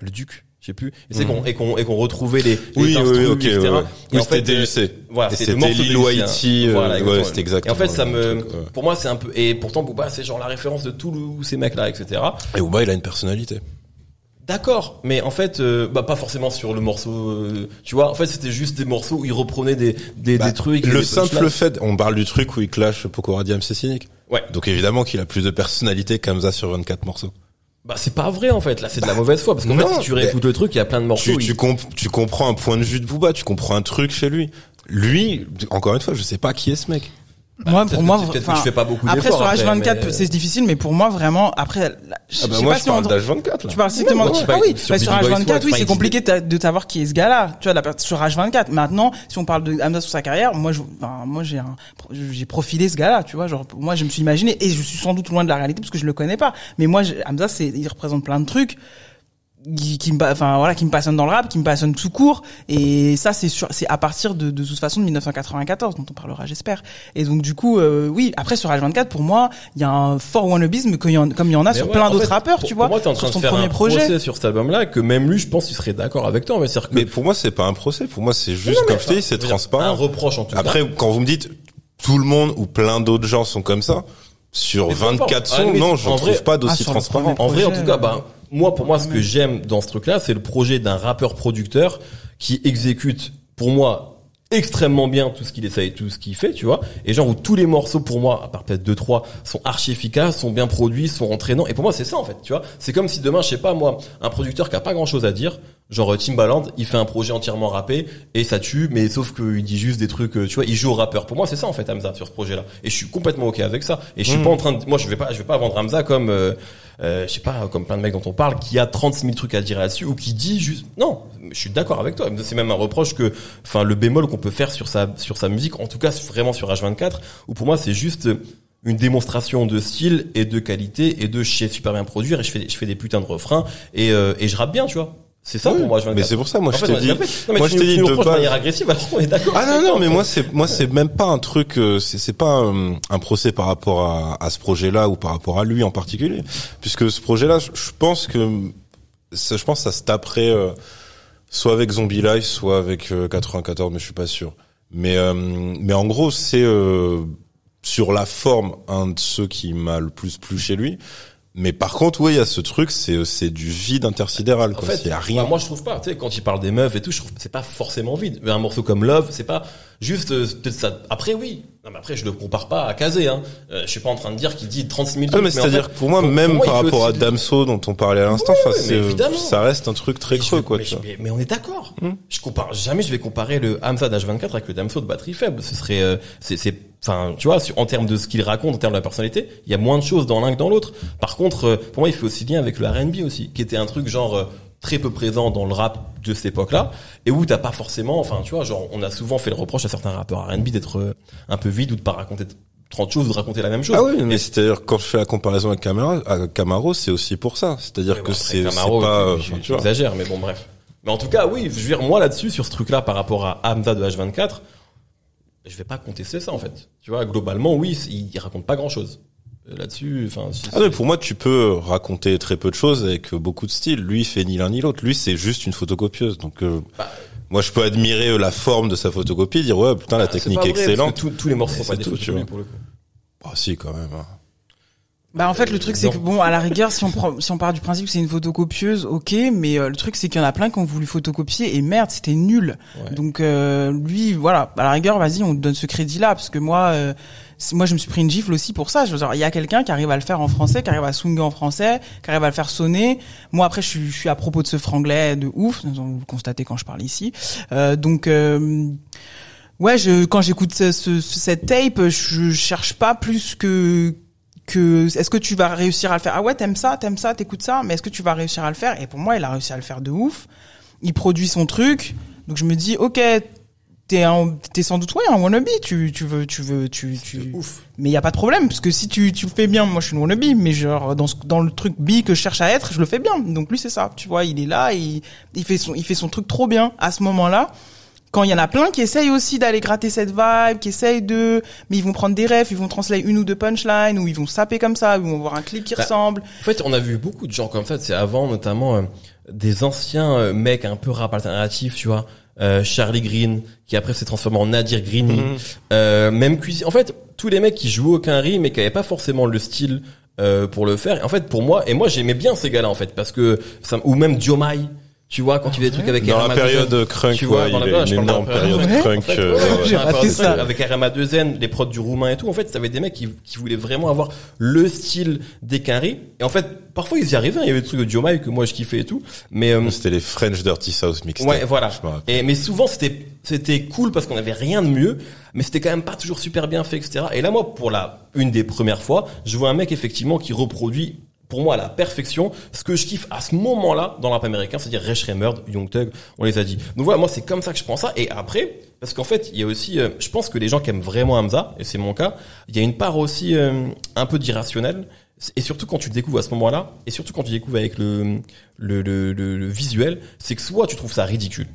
le duc je sais plus et c'est Mhm. qu'on et qu'on et qu'on retrouvait les, les Oui, oui, ok, etc. Oui, en c'était fait, euh, DUC. voilà, c'était DUC, hein. Whitey, euh, Voilà, ouais, exactement. c'était exactement Et en fait, ça me, pour moi, c'est un peu, et pourtant, Booba, c'est genre la référence de tous ces mecs-là, etc. Et Ouba, il a une personnalité. D'accord, mais en fait, euh, bah pas forcément sur le morceau, euh, tu vois. En fait, c'était juste des morceaux où il reprenait des des, Bah, des trucs. Le des simple fait, on parle du truc où il clash Pokora c'est cynique. Ouais. Donc évidemment qu'il a plus de personnalité qu'Hamza sur 24 morceaux. Bah c'est pas vrai en fait. Là, c'est de la mauvaise foi parce qu'en [LAUGHS] fait, si tu réécoutes le truc, il y a plein de morceaux. Tu, tu, il- comp- tu comprends un point de vue de Booba, tu comprends un truc chez lui. Lui, encore une fois, je sais pas qui est ce mec. Moi, peut-être pour moi, peut-être que tu fais pas beaucoup après sur après, H24, mais- c'est difficile, mais pour moi, vraiment, après, je Ah bah sais moi pas je si on parle d'H24 là. Tu parles strictement moi, de je ah oui, sur bah, sur Big Boy H24 Swag, oui c'est compliqué de, savoir qui est ce gars-là. Tu vois la, sur H24 maintenant si on parle de Hamza sur sa carrière moi je enfin, moi j'ai un j'ai profilé ce gars-là tu vois genre moi je me suis imaginé et je suis sans doute loin de la réalité parce que je le connais pas. Mais moi Hamza c'est il représente plein de trucs qui, qui me enfin voilà qui me passionnent dans le rap qui me passionnent tout court et ça c'est sur c'est à partir de de toute façon de 1994 dont on parlera j'espère et donc du coup euh, oui après sur H24 pour moi il y a un fort wannabisme que il y en- comme il y en a Mais sur ouais, plein d'autres rappeurs pour- tu pour vois moi, t'es en train sur de son faire premier un projet procès sur cet album-là que même lui, je pense, il serait d'accord avec toi. Mais c'est-à-dire que Mais pour moi c'est pas un procès, pour moi c'est juste comme je te dis, c'est dire, Un transparent. reproche en tout cas. Après quand vous me dites tout le monde ou plein d'autres gens sont comme ça sur Mais peu importe. 24 À la sons, non, je trouve vrai- pas Ah, d'aussi transparent. En vrai, en tout cas, euh, bah, moi, pour moi, ce que j'aime dans ce truc-là, c'est le projet d'un rappeur-producteur qui exécute, pour moi, extrêmement bien tout ce qu'il essaye, tout ce qu'il fait, tu vois. Et genre où tous les morceaux, pour moi, à part peut-être deux, trois, sont archi efficaces, sont bien produits, sont entraînants. Et pour moi, c'est ça, en fait, tu vois. C'est comme si demain, je sais pas, moi, un producteur qui a pas grand chose à dire, genre euh, Timbaland, il fait un projet entièrement rappé, et ça tue, mais sauf qu'il dit juste des trucs, euh, tu vois, il joue au rappeur. Pour moi, c'est ça, en fait, Hamza, sur ce projet-là. Et je suis complètement ok avec ça. Et je suis Mhm. pas en train de, moi, je vais pas, je vais pas vendre Hamza comme, euh, euh, je sais pas, comme plein de mecs dont on parle, qui a 36 000 trucs à dire là-dessus, ou qui dit juste, non, je suis d'accord avec toi. C'est même un reproche que, enfin, le bémol qu'on peut faire sur sa, sur sa musique, en tout cas, vraiment sur H24, où pour moi, c'est juste une démonstration de style et de qualité et de je sais super bien produire et je fais, je fais des putains de refrains et, euh, et je rappe bien, tu vois. C'est ça Oui, pour moi, H24. Mais c'est pour ça, moi En je fait, non, mais moi, je te nous- dis tu nous de base- manière agressive, alors on est d'accord. Ah non non mais moi c'est moi c'est même pas un truc euh, c'est c'est pas un, un procès par rapport à, à ce projet-là ou par rapport à lui en particulier puisque ce projet-là je, je pense que ça, je pense que ça se taperait euh, soit avec Zombie Life soit avec euh, 94 mais je suis pas sûr mais euh, mais en gros c'est euh, sur la forme un de ceux qui m'a le plus plu chez lui mais par contre oui il y a ce truc c'est c'est du vide intersidéral En quoi fait, il y a rien moi je trouve pas. Tu sais, quand il parle des meufs et tout, je trouve que c'est pas forcément vide. Mais un morceau comme Love, c'est pas juste euh, ça. Après oui. Non, mais après je le compare pas à Kazé. Hein. Euh, je suis pas en train de dire qu'il dit 36 000 Ah, trucs. mais en c'est-à-dire fait, pour moi, pour- même pour moi, par rapport à Damso dont on parlait à l'instant, évidemment. ça reste un truc très creux, quoi. mais, tu mais- mais on est d'accord. Hmm. Je compare jamais. Je vais comparer le Hamza d'H24 avec le Damso de batterie faible. Ce serait, euh, c'est, enfin, tu vois, en termes de ce qu'il raconte, en termes de la personnalité, il y a moins de choses dans l'un que dans l'autre. Par contre, euh, pour moi, il fait aussi lien avec le R&B aussi, qui était un truc genre euh, très peu présent dans le rap de cette époque-là, et où t'as pas forcément, enfin, tu vois, genre, on a souvent fait le reproche à certains rappeurs R&B d'être euh, un peu vide ou de pas raconter 30 choses ou de raconter la même chose. Ah oui, mais c'est-à-dire, quand je fais la comparaison avec Camaro, Camaro, c'est aussi pour ça. C'est-à-dire que bon, c'est, pas, euh, exagères, mais bon, bref. Mais en tout cas, oui, je veux dire, moi là-dessus, sur ce truc-là, par rapport à Hamza de H24, je vais pas contester ça, en fait. Tu vois, globalement, oui, il, raconte pas grand-chose. Euh, Là-dessus, enfin, si- Ah, pour moi, tu peux raconter très peu de choses avec euh, beaucoup de styles. Lui, il fait ni l'un ni l'autre. Lui, c'est juste une photocopieuse. Donc, euh, Bah, moi, je peux admirer la forme de sa photocopie, dire ouais, putain, la Ah, technique est vrai, excellente. parce que tous- tous les morceaux sont pas des tout, vois. pour le coup. Ah, si, quand même. hein. Bah en fait le truc c'est que bon à la rigueur si on prend si on part du principe que c'est une photocopieuse ok mais euh, le truc c'est qu'il y en a plein qui ont voulu photocopier et merde c'était nul. Ouais. donc euh, lui voilà à la rigueur vas-y on te donne ce crédit là parce que moi euh, moi je me suis pris une gifle aussi pour ça. Je veux dire il y a quelqu'un qui arrive à le faire en français qui arrive à swinguer en français qui arrive à le faire sonner. Moi après je suis, je suis à propos de ce franglais de ouf vous le constatez quand je parle ici. Euh, donc euh, Ouais, je, quand j'écoute ce- ce- cette tape, je cherche pas plus que que est-ce que tu vas réussir à le faire? Ah ouais, t'aimes ça, t'aimes ça, t'écoutes ça, mais est-ce que tu vas réussir à le faire? Et pour moi, il a réussi à le faire de ouf. Il produit son truc, donc je me dis ok, t'es un, t'es sans doute ouais un wannabe. Tu tu veux tu veux tu tu. Ouf. Mais il y a pas de problème parce que si tu tu le fais bien, moi je suis une wannabe, mais genre dans ce, dans le truc bi que je cherche à être, je le fais bien. Donc lui c'est ça, tu vois, il est là, il il fait son il fait son truc trop bien à ce moment-là quand il y en a plein qui essayent aussi d'aller gratter cette vibe, qui essayent de, mais ils vont prendre des refs, ils vont translater une ou deux punchlines, ou ils vont saper comme ça, ils vont voir un clip qui Bah, ressemble. En fait, on a vu beaucoup de gens comme ça. C'est avant, notamment, euh, des anciens euh, mecs un peu rap alternatif, tu vois. Euh, Charlie Green, qui après s'est transformé en Nadir Greeny. Mhm. Euh, même cuisine. En fait, tous les mecs qui jouaient aucun riz, mais qui avaient pas forcément le style euh, pour le faire. Et en fait, pour moi, et moi j'aimais bien ces gars-là, en fait, parce que ça, ou même Diomai. Tu vois, quand tu fais des trucs avec Dans la RMA2N, période crunk, tu vois, ouais, dans la il y a période, énorme de la période crunk. en fait, euh, ouais, j'ai raté ça. Avec RMA2N, les prods du roumain et tout. En fait, ça avait des mecs qui, qui voulaient vraiment avoir le style des Quinry. Et en fait, parfois ils y arrivaient. Il y avait des trucs de Diomai que moi je kiffais et tout. Mais euh, C'était les French Dirty South mixtape. ouais, voilà. Et mais souvent c'était c'était cool parce qu'on avait rien de mieux, mais c'était quand même pas toujours super bien fait, etc. Et là, moi, pour la une des premières fois, je vois un mec effectivement qui reproduit pour moi la perfection ce que je kiffe à ce moment-là dans le américain, c'est-à-dire Shremerd, Young Thug, on les a dit. Donc voilà, moi c'est comme ça que je prends ça. Et après, parce qu'en fait, il y a aussi, euh, je pense que les gens qui aiment vraiment Hamza, et c'est mon cas, il y a une part aussi euh, un peu d'irrationnel. Et surtout quand tu découvres à ce moment-là, et surtout quand tu découvres avec le, le, le- le visuel, c'est que soit tu trouves ça ridicule,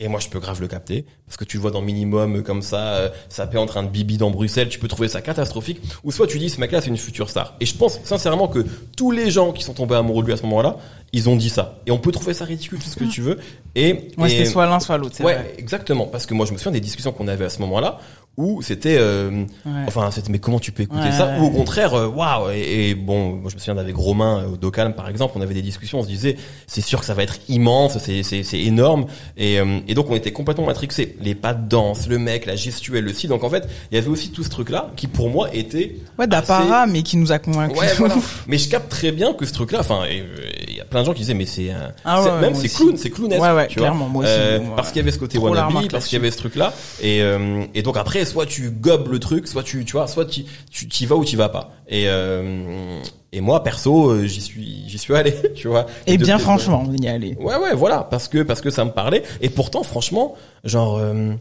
et moi, je peux grave le capter. Parce que tu le vois dans Minimum, euh, comme ça, euh, ça paie en train de bibi dans Bruxelles, tu peux trouver ça catastrophique. Ou soit tu dis, ce mec-là, c'est une future star. Et je pense sincèrement que tous les gens qui sont tombés amoureux de lui à ce moment-là, ils ont dit ça. Et on peut trouver ça ridicule, tout ce que tu veux. Et, Moi, et- c'était soit l'un, soit l'autre, c'est Ouais, vrai. exactement. Parce que moi, je me souviens des discussions qu'on avait à ce moment-là, où c'était, euh, Ouais. enfin, c'était, mais comment tu peux écouter Ouais, ça ouais. Ou au contraire, euh, waouh. Et, et bon, moi, je me souviens d'avec Romain euh, au Docalm, par exemple, on avait des discussions, on se disait, c'est sûr que ça va être immense, c'est, c'est, c'est énorme. Et, euh, et donc, on était complètement matrixés. Les pas de danse, le mec, la gestuelle, le style. Donc, en fait, il y avait aussi tout ce truc-là qui, pour moi, était Ouais, d'apparat, mais qui nous a convaincus. Ouais, voilà. [LAUGHS] Mais je capte très bien que ce truc-là, enfin, et, euh, il y a plein de gens qui disaient, mais c'est Ah même c'est aussi. clown, c'est clownesque. Ouais, ouais, tu vois. clairement, moi aussi, Euh, moi, parce qu'il y avait ce côté wannabe, parce qu'il y avait ce truc-là. Et, euh, et donc après, soit tu gobes le truc, soit tu, tu vois, soit tu, tu, y vas ou tu vas pas. Et, euh, et moi, perso, euh, j'y suis, j'y suis allé, [LAUGHS] tu vois. Et bien franchement, on y aller. Ouais, ouais, voilà, parce que parce que ça me parlait. Et pourtant, franchement, genre, euh,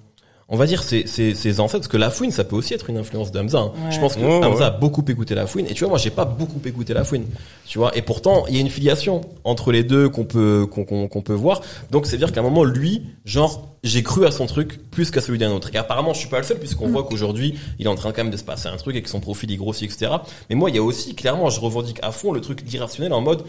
on va dire ses, ses, ses ancêtres, parce que la fouine, ça peut aussi être une influence d'Hamza. hein. Ouais. Je pense que Hamza ouais. a beaucoup écouté la fouine. Et tu vois, moi, j'ai pas beaucoup écouté la fouine. Tu vois, et pourtant, il y a une filiation entre les deux qu'on peut qu'on qu'on qu'on peut voir. Donc, c'est à dire qu'à un moment, lui, genre, j'ai cru à son truc plus qu'à celui d'un autre. Et apparemment, je suis pas le seul, puisqu'on voit qu'aujourd'hui, il est en train quand même de se passer un truc et que son profil il grossit, etc. Mais moi, il y a aussi, clairement, je revendique à fond le truc d'irrationnel en mode,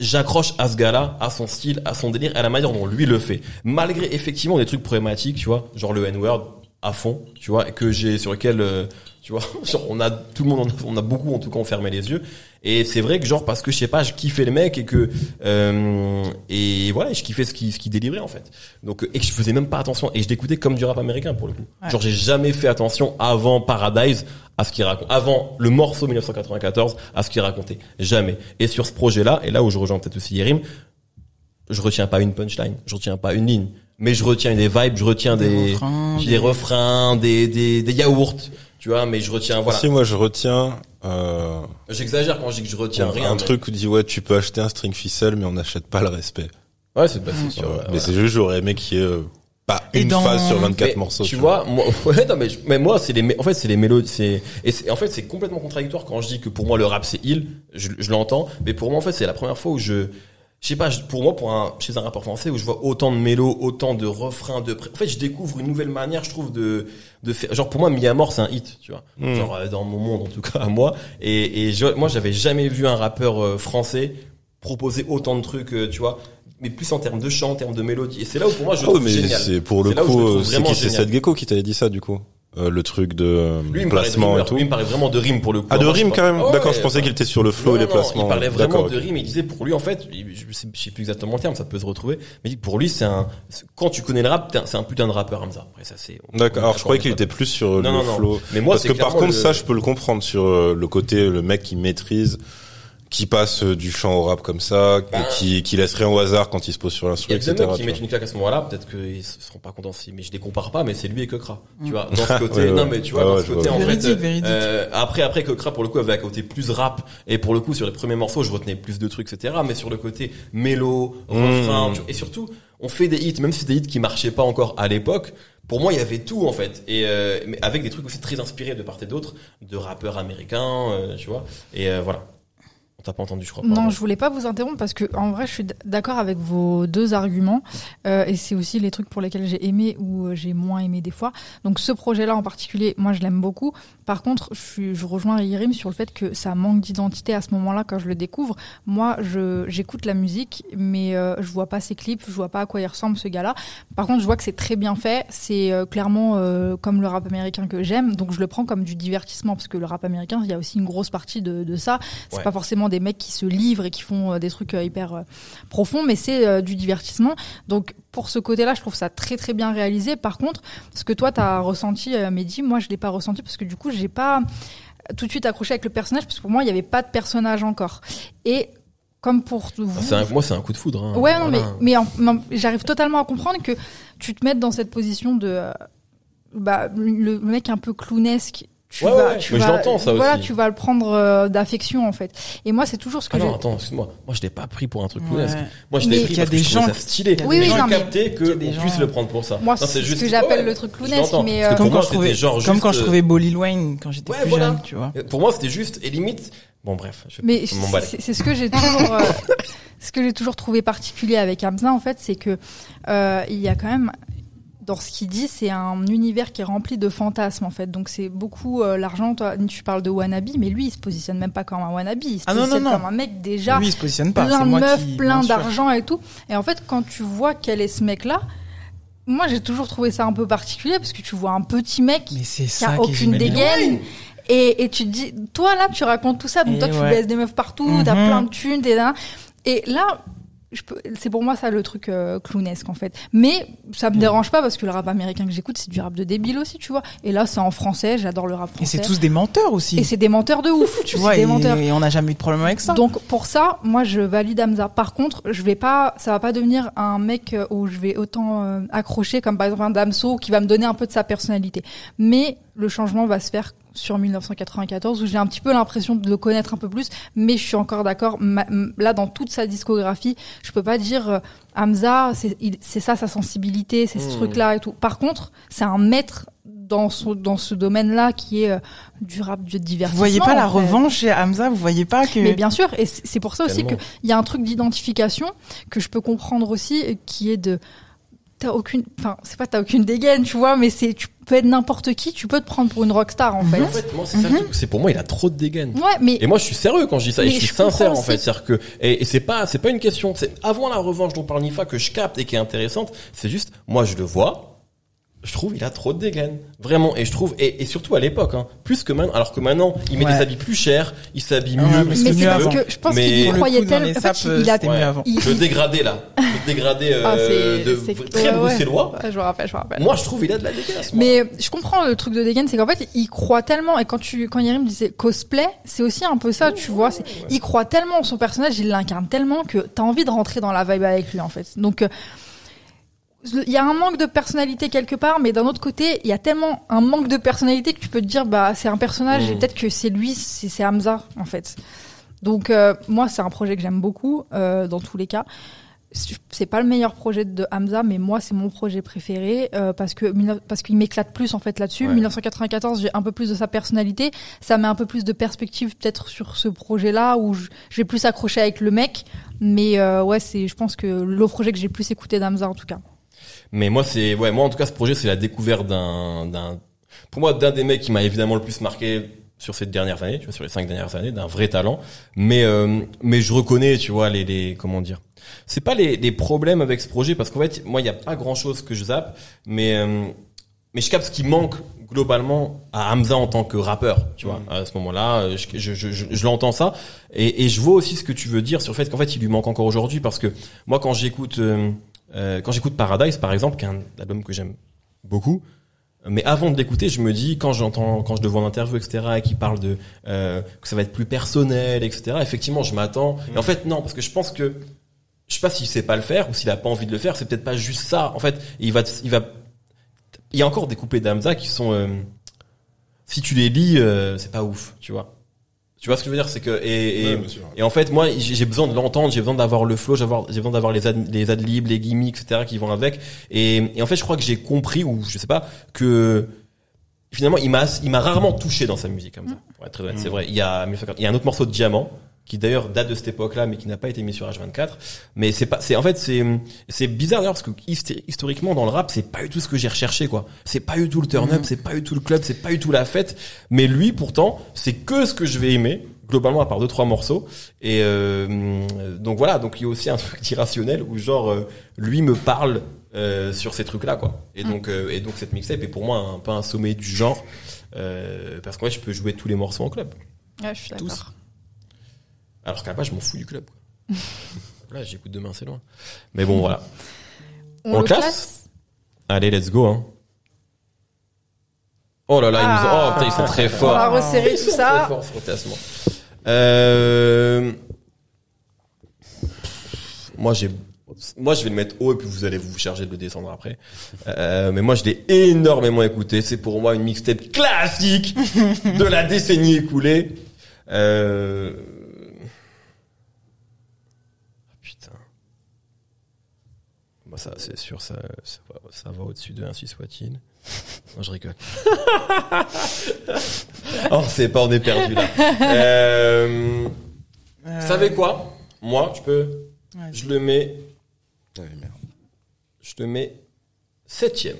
j'accroche à ce gars-là, à son style, à son délire, à la manière dont lui le fait. Malgré effectivement des trucs problématiques, tu vois, genre le N-word à fond, tu vois, que j'ai sur lequel, euh, tu vois, [LAUGHS] genre, on a tout le monde, on a, beaucoup en tout cas on fermé les yeux. Et c'est vrai que genre parce que je sais pas, je kiffais le mec et que euh, et voilà, je kiffais ce qui ce qui délivrait en fait. Donc et que je faisais même pas attention et je l'écoutais comme du rap américain pour le coup. Ouais. Genre j'ai jamais fait attention avant Paradise à ce qu'il raconte, avant le morceau 1994 à ce qu'il racontait, jamais. Et sur ce projet-là, et là où je rejoins peut-être aussi Yerim, je retiens pas une punchline, je retiens pas une ligne, mais je retiens des vibes, je retiens des refrains, des, des- refrains, des, des, des yaourts, tu vois, mais je retiens, voilà. Si moi je retiens euh, J'exagère quand je dis que je retiens un, rien. mais- truc où dit ouais tu peux acheter un string ficelle mais on n'achète pas le respect. Ouais, c'est bah, c'est sûr. Ouais, ouais, mais c'est juste j'aurais aimé qu'il y ait euh, pas Et une dans- phase sur 24 Mais morceaux. Tu vois, moi, [LAUGHS] ouais, non, mais, je- mais moi, c'est les, en fait, c'est les mélodies, c'est, et c'est, en fait, c'est complètement contradictoire quand je dis que pour moi, le rap, c'est il, je, je l'entends, mais pour moi, en fait, c'est la première fois où je, je sais pas, pour moi, pour un, chez un rappeur français, où je vois autant de mélos, autant de refrains, de, en fait, je découvre une nouvelle manière, je trouve, de, de faire, genre, pour moi, Miamor, c'est un hit, tu vois. Mm. Genre, euh, dans mon monde, en tout cas, à moi. Et, et je, moi, j'avais jamais vu un rappeur euh, français proposer autant de trucs, euh, tu vois, mais plus en termes de chant, en termes de mélodie. Et c'est là où, pour moi, je Oh, trouve mais génial. c'est pour le coup, c'est qui c'est. Seth Gecko qui t'avait dit ça du coup? Euh, le truc de euh, Lui, de placement et tout. lui, il me parlait vraiment de rime pour le coup. Ah, de rime pas- Ouais, D'accord, ouais, je pensais qu'il était sur le flow Non, et les non, placements. Il parlait vraiment de rime. Il disait pour lui en fait, je sais, je sais plus exactement le terme, ça peut se retrouver. Mais pour lui, c'est un. Quand tu connais le rap, c'est un putain de rappeur Hamza. Après ça, c'est. D'accord. Alors je croyais qu'il était plus sur Non, le non, non. flow. Mais moi, Parce que par contre, le- ça, je peux le comprendre sur euh, le côté le mec qui maîtrise, qui passe euh, du chant au rap comme ça, Bah. qui qui laisse rien au hasard quand il se pose sur Il y l'instru, a des etc. mecs qui mettent une claque à ce moment-là, peut-être qu'ils se seront pas contents si, mais je les compare pas, mais c'est lui et Kekra. Tu vois, dans ce [LAUGHS] côté, ouais. non, mais tu vois, Ouais, dans ouais, ce côté, vois. en Véridique, fait, véridique. euh, après, après, Kekra, pour le coup, avait un côté plus rap, et pour le coup, sur les premiers morceaux, je retenais plus de trucs, etc., mais sur le côté mélo, refrain, Mmh. tu vois, et surtout, on fait des hits, même si c'est des hits qui marchaient pas encore à l'époque, pour moi, il y avait tout, en fait, et, euh, mais avec des trucs aussi très inspirés de part et d'autre, de rappeurs américains, euh, tu vois, et euh, voilà. On t'a pas entendu, je crois. Non, pardon. je voulais pas vous interrompre parce que en vrai, je suis d'accord avec vos deux arguments euh, et c'est aussi les trucs pour lesquels j'ai aimé ou euh, j'ai moins aimé des fois. Donc ce projet-là en particulier, moi je l'aime beaucoup. Par contre, je, suis, je rejoins Yerim sur le fait que ça manque d'identité à ce moment-là quand je le découvre. Moi, je j'écoute la musique, mais euh, je vois pas ses clips, je vois pas à quoi il ressemble ce gars-là. Par contre, je vois que c'est très bien fait. C'est clairement comme le rap américain que j'aime, donc je le prends comme du divertissement parce que le rap américain, il y a aussi une grosse partie de, de ça. C'est Ouais. pas forcément des mecs qui se livrent et qui font euh, des trucs euh, hyper euh, profonds, mais c'est du divertissement. Donc pour ce côté-là, je trouve ça très très bien réalisé. Par contre, ce que toi t'as ressenti, Mehdi, moi je l'ai pas ressenti parce que du coup j'ai pas tout de suite accroché avec le personnage parce que pour moi il y avait pas de personnage encore. Et comme pour vous, Ah, un- moi, c'est un coup de foudre. hein. Ouais, non, mais, Voilà. mais, j'arrive totalement à comprendre que tu te mettes dans cette position de. euh, bah, le, le mec un peu clownesque. Tu Ouais, vas, ouais, tu mais je vas, l'entends, ça voilà, aussi. tu vas le prendre euh, d'affection en fait. Et moi, c'est toujours ce que Ah non, attends, excuse-moi. Moi, je l'ai pas pris pour un truc Ouais. clownesque. Moi, je l'ai pris Il y a parce que des je trouvais gens ça stylé. Oui, oui, j'ai capté que on gens- puisse le prendre pour ça. Moi, c'est ce que j'appelle le truc je clownesque, mais, que euh, Comme moi, quand je trouvais, genre comme juste, quand je trouvais Lil Wayne quand j'étais Ouais, plus voilà. jeune, tu vois. Pour moi, c'était juste, et limite, bon, bref. Je Mais je c'est ce que j'ai toujours, euh, [LAUGHS] ce que j'ai toujours trouvé particulier avec Hamza en fait, c'est que euh, il y a quand même dans ce qu'il dit, c'est un univers qui est rempli de fantasmes en fait. Donc c'est beaucoup euh, l'argent. Toi, tu parles de wannabe, mais lui, il se positionne même pas comme un wannabe. Il se Ah non, non, positionne non. comme un mec déjà Lui, il se positionne pas. plein de meufs, qui, plein d'argent et tout. Et en fait, quand tu vois quel est ce mec-là, moi j'ai toujours trouvé ça un peu particulier parce que tu vois un petit mec Mais c'est qui ça a aucune dégaine. Et, et tu te dis, toi là, tu racontes tout ça, donc Et toi tu baisses des meufs partout, t'as Mhm. plein de thunes, t'es là. Et là, c'est pour moi ça le truc euh, clownesque en fait. Mais ça Mm. me dérange pas parce que le rap américain que j'écoute, c'est du rap de débile aussi, tu vois. Et là, c'est en français, j'adore le rap Et français. c'est tous des menteurs aussi. Et c'est des menteurs de ouf, tu [LAUGHS] vois, c'est et, des menteurs. et on n'a jamais eu de problème avec ça. Donc pour ça, moi je valide Hamza. Par contre, je vais pas, ça va pas devenir un mec euh, où je vais autant euh, accrocher comme par exemple un Damso qui va me donner un peu de sa personnalité. Mais le changement va se faire sur 1994 où j'ai un petit peu l'impression de le connaître un peu plus. Mais je suis encore d'accord. Là, dans toute sa discographie, je peux pas dire euh, Hamza, c'est ça sa sensibilité, c'est ce Mmh. truc-là et tout. Par contre, c'est un maître dans son dans ce domaine-là qui est euh, du rap de divertissement. vous voyez pas la fait. revanche chez Hamza? Vous voyez pas que Mais bien sûr, et c'est pour ça aussi qu'il y a un truc d'identification que je peux comprendre aussi, qui est de t'as aucune, enfin c'est pas t'as aucune dégaine, tu vois, mais c'est tu peux être n'importe qui, tu peux te prendre pour une rockstar en fait. en fait, moi, c'est ça truc. C'est pour moi, il a trop de dégaine. Ouais, mais Et moi, je suis sérieux quand je dis ça, et je suis je sincère en fait. C'est-à-dire que, et, et c'est pas, c'est pas une question. C'est avant la revanche dont parle Nifa que je capte et qui est intéressante. C'est juste, moi, je le vois. Je trouve il a trop de dégaine, vraiment. Et je trouve, et, et surtout à l'époque, hein, plus que maintenant. Alors que maintenant, il met Ouais. des habits plus chers, il s'habille Ouais, mieux. mais mais c'est parce que je pense Mais- qu'il croyait les En fait, il a Ouais. avant. il- Le dégradé là, le dégradé euh, Ah, c'est- de très ouais. bruxellois. Ouais, je me rappelle, je me rappelle. Moi, je trouve il a de la dégaine. à ce moment. Mais je comprends le truc de Degan, c'est qu'en fait, il croit tellement, et quand tu, quand Yerim disait cosplay, c'est aussi un peu ça, tu vois, il croit tellement en son personnage, il l'incarne tellement que t'as envie de rentrer dans la vibe avec lui, en fait. Donc, euh, il y a un manque de personnalité quelque part, mais d'un autre côté, il y a tellement un manque de personnalité que tu peux te dire, bah, c'est un personnage, et Mm. peut-être que c'est lui, c'est, Hamza, en fait. Donc, euh, moi, c'est un projet que j'aime beaucoup, euh, dans tous les cas c'est pas le meilleur projet de Hamza, mais moi c'est mon projet préféré euh, parce que parce qu'il m'éclate plus en fait là-dessus. Ouais. 1994, j'ai un peu plus de sa personnalité, ça met un peu plus de perspective peut-être sur ce projet-là où vais plus accrocher avec le mec. Mais euh, ouais, c'est je pense que le projet que j'ai plus écouté d'Hamza en tout cas. Mais moi, c'est, ouais, moi, en tout cas, ce projet, c'est la découverte d'un, d'un, pour moi, d'un des mecs qui m'a évidemment le plus marqué sur ces dernières années, tu vois, sur les cinq dernières années, d'un vrai talent. Mais, euh, mais je reconnais, tu vois, les, les, comment dire. C'est pas les, les problèmes avec ce projet, parce qu'en fait, moi, il n'y a pas grand chose que je zappe, mais, euh, mais je capte ce qui manque globalement à Hamza en tant que rappeur, tu vois. À ce moment-là, euh, je, je, je, je, je l'entends ça et, et je vois aussi ce que tu veux dire sur le fait qu'en fait il lui manque encore aujourd'hui parce que moi quand j'écoute euh, euh, quand j'écoute Paradise par exemple, qui est un album que j'aime beaucoup, mais avant de l'écouter, je me dis quand j'entends, quand je le vois en interview, etc., et qu'il parle de euh, que ça va être plus personnel, etc. Effectivement, je m'attends. Et en fait, non, parce que je pense que je sais pas s'il sait pas le faire ou s'il a pas envie de le faire. C'est peut-être pas juste ça. En fait, il va, il va. Il y a encore des coupés d'Amza qui sont. euh, si tu les lis, euh, c'est pas ouf, tu vois. Tu vois ce que je veux dire, c'est que et, et, Ouais, et en fait, moi, j'ai besoin de l'entendre, j'ai besoin d'avoir le flow, j'ai besoin d'avoir les ad, les adlibs, les gimmicks, etc. qui vont avec. Et, et en fait, je crois que j'ai compris ou je sais pas que finalement, il m'a il m'a rarement touché dans sa musique comme ça. Pour être très honnête, c'est vrai. Il y a 1950 il y a un autre morceau de Diamant qui d'ailleurs date de cette époque-là, mais qui n'a pas été mis sur H24. Mais c'est pas, c'est en fait c'est c'est bizarre d'ailleurs parce que historiquement dans le rap, c'est pas du tout ce que j'ai recherché quoi. C'est pas du tout le turn up, c'est pas du tout le club, c'est pas du tout la fête. Mais lui, pourtant, c'est que ce que je vais aimer globalement à part deux trois morceaux. Et euh, donc voilà, donc il y a aussi un [LAUGHS] truc d'irrationnel où genre euh, lui me parle euh, sur ces trucs-là quoi. Et donc euh, et donc cette mixtape est pour moi un peu un sommet du genre euh, parce qu'en fait je peux jouer tous les morceaux en club. Ouais, je suis Tous. d'accord. Alors qu'à la base, je m'en fous du club. Quoi. [LAUGHS] Là, j'écoute demain, c'est loin. Mais bon, voilà. On le classe Allez, let's go. Hein. Oh là là, ils, nous ont... oh, putain, ils sont très On forts. va resserrer tout ça. très forts. Euh... Moi, j'ai moi, je vais le mettre haut et puis vous allez vous charger de le descendre après. Euh, mais moi, je l'ai énormément écouté. C'est pour moi une mixtape classique de la décennie écoulée. Euh... ah, Putain. Moi, ça, c'est sûr, ça, ça va, ça va au-dessus de ainsi soit-il. [LAUGHS] Non, je rigole. [LAUGHS] oh, c'est pas, on est perdu là. Euh... Euh, Vous savez quoi? Moi, je peux. ouais, Je le mets. Ouais, merde. Je le mets septième.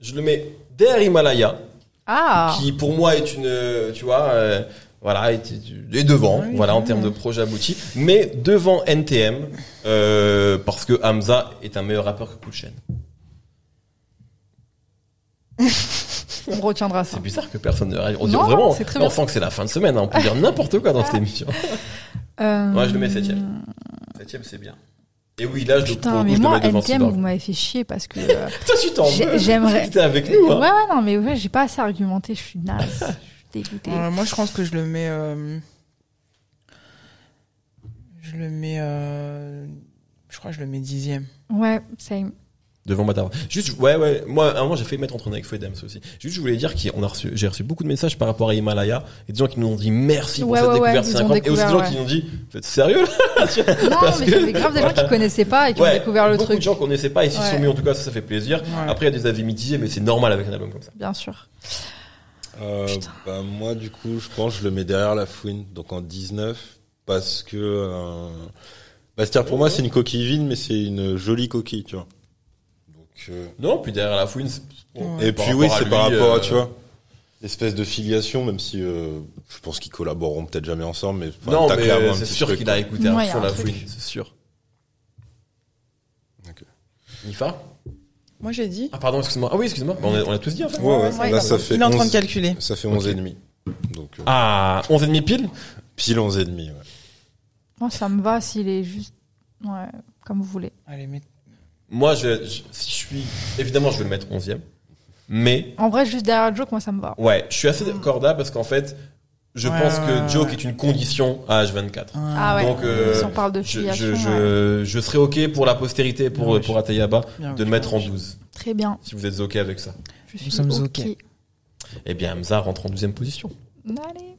Je le mets derrière Himalaya, Ah. qui pour moi est une, tu vois, euh, voilà, est devant, Oui, voilà, en termes de projet abouti, mais devant NTM, euh, parce que Hamza est un meilleur rappeur que Cool. [LAUGHS] On retiendra ça. C'est bizarre que personne ne réagisse. On, dit Non, vraiment, c'est très on sent que c'est la fin de semaine, hein, on peut dire n'importe quoi dans cette émission. [LAUGHS] Euh, Ouais, je le mets septième. Septième, c'est bien. Et oui, là, je, pour Putain, le coup, mais je moi, NTM, vous m'avez fait chier parce que. [LAUGHS] euh, Toi, tu t'en veux. j'aimerais- avec nous, ouais, hein. ouais, non, mais ouais, j'ai pas assez argumenté, je suis naze. Euh, moi, je pense que je le mets. euh, Je le mets. euh, Je crois que je le mets dixième. Ouais, same. Devant Matar. Juste, ouais, ouais. Moi, à un moment, j'ai fait mettre entre avec Fouet Dams aussi. Juste, je voulais dire qu'on a reçu, j'ai reçu beaucoup de messages par rapport à Himalaya et des gens qui nous ont dit merci pour Ouais, cette ouais, découverte, c'est incroyable. Et aussi des gens qui nous ont dit, vous êtes sérieux, là? Non, [LAUGHS] Parce mais que- j'avais grave des gens qui connaissaient pas et qui ont découvert le beaucoup truc. de gens connaissaient pas et s'ils Ouais. sont mis, en tout cas, ça, ça fait plaisir. Ouais. Après, il y a des avis mitigés, mais c'est normal avec un album comme ça. Bien sûr. Euh, bah, moi, du coup, je pense que je le mets derrière la fouine, donc en 19, parce que... Euh... Bah, c'est-à-dire, pour moi, c'est une coquille vide, mais c'est une jolie coquille, tu vois. Donc, euh, Non, puis derrière la fouine, c'est- bon, Et puis oui, c'est par rapport à, euh, tu vois, l'espèce de filiation, même si euh, je pense qu'ils collaboreront peut-être jamais ensemble, mais enfin, Non, t'as mais clairement euh, un c'est sûr truc, qu'il a écouté Ouais, a fond un la fouine, c'est sûr. Ok. Nifa? Moi, j'ai dit. Ah, pardon, excuse-moi. Ah oui, excuse-moi. Bah, On a, on a tous dit, en fait. Ouais, ouais, Ouais, là, ça fait Il est en train 11 de calculer. Ça fait 11 et demi. Donc, euh, Ah, 11 et demi pile pile 11 et demi, ouais. Moi, ça me va s'il est juste. Ouais, comme vous voulez. Allez, mais. Moi, je, je- si je suis, évidemment, je vais le mettre 11e. Mais, En vrai, juste derrière le joke, moi, ça me va. ouais, je suis assez d'accord parce qu'en fait, je Ouais, pense ouais, que Joke ouais. est une condition à H24. Ah ouais. Donc, euh, si on parle de Je, je, ouais. je, je serais OK pour la postérité, pour, pour Ateyaba, Bien, de le mettre en 12. Très bien. Si vous êtes OK avec ça. Je suis sommes ok. ok. Eh bien, Hamza rentre en 12e position. Allez.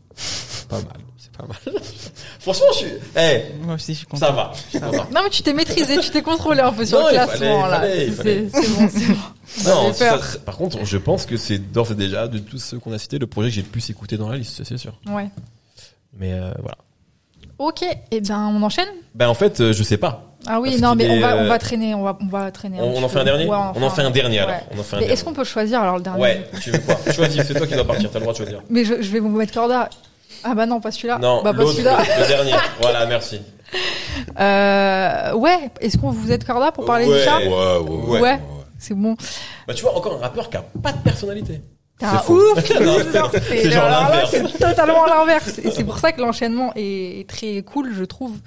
Pas mal. C'est pas mal. [LAUGHS] Franchement, je suis, eh, Moi aussi, je suis content. ça va. Je suis content. Non, mais tu t'es maîtrisé, tu t'es contrôlé un peu sur Non, le il classement, fallait, là. il fallait, il C'est fallait. c'est bon, c'est bon. [LAUGHS] Non, J'avais peur. ça- par contre, je pense que c'est d'ores et déjà, de tous ceux qu'on a cités, le projet que j'ai le plus écouté dans la liste, ça, c'est sûr. Ouais. Mais euh, voilà. Ok, et ben on enchaîne? Ben en fait, euh, je sais pas. Ah oui, Parce non, qu'il mais on va, on euh, va traîner, on va, on va traîner. On, en fait un dernier Ouais, On en fait un dernier alors. ouais. On en fait un Mais dernier. est-ce qu'on peut choisir alors le dernier? Ouais, tu veux quoi? Choisis, c'est toi qui dois partir, t'as le droit de choisir. Mais je, je vais vous mettre Corda. Ah bah non, pas celui-là. Non, bah pas celui-là. le dernier. Voilà, merci. [LAUGHS] Euh, ouais, est-ce qu'on vous êtes Corda pour parler Ouais. du chat Ouais, ouais, ouais. Ouais. c'est bon. Bah, tu vois, encore un rappeur qui a pas de personnalité. Faux. ouf [LAUGHS] c'est. C'est totalement l'inverse. Et c'est pour ça que l'enchaînement est, est très cool, je trouve.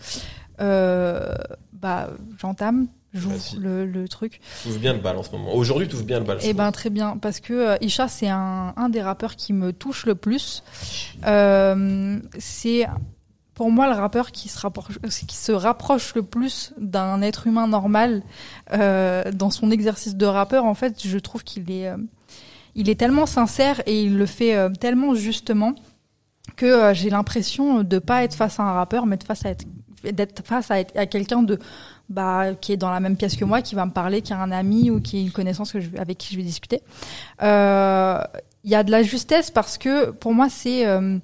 Euh, bah, j'entame, j'ouvre le, le truc. Tu bien le bal en ce moment. Aujourd'hui, tu bien le bal. Eh ben très bien, parce que euh, Isha c'est un, un des rappeurs qui me touche le plus. Euh, c'est pour moi le rappeur qui se rapproche, qui se rapproche le plus d'un être humain normal euh, dans son exercice de rappeur. En fait, je trouve qu'il est, euh, il est tellement sincère et il le fait euh, tellement justement que euh, j'ai l'impression de pas être face à un rappeur, mais de face à être d'être face à, être- à quelqu'un de bah qui est dans la même pièce que moi, qui va me parler, qui a un ami ou qui est une connaissance que avec qui je vais discuter. Euh, Il y a de la justesse parce que pour moi c'est euh,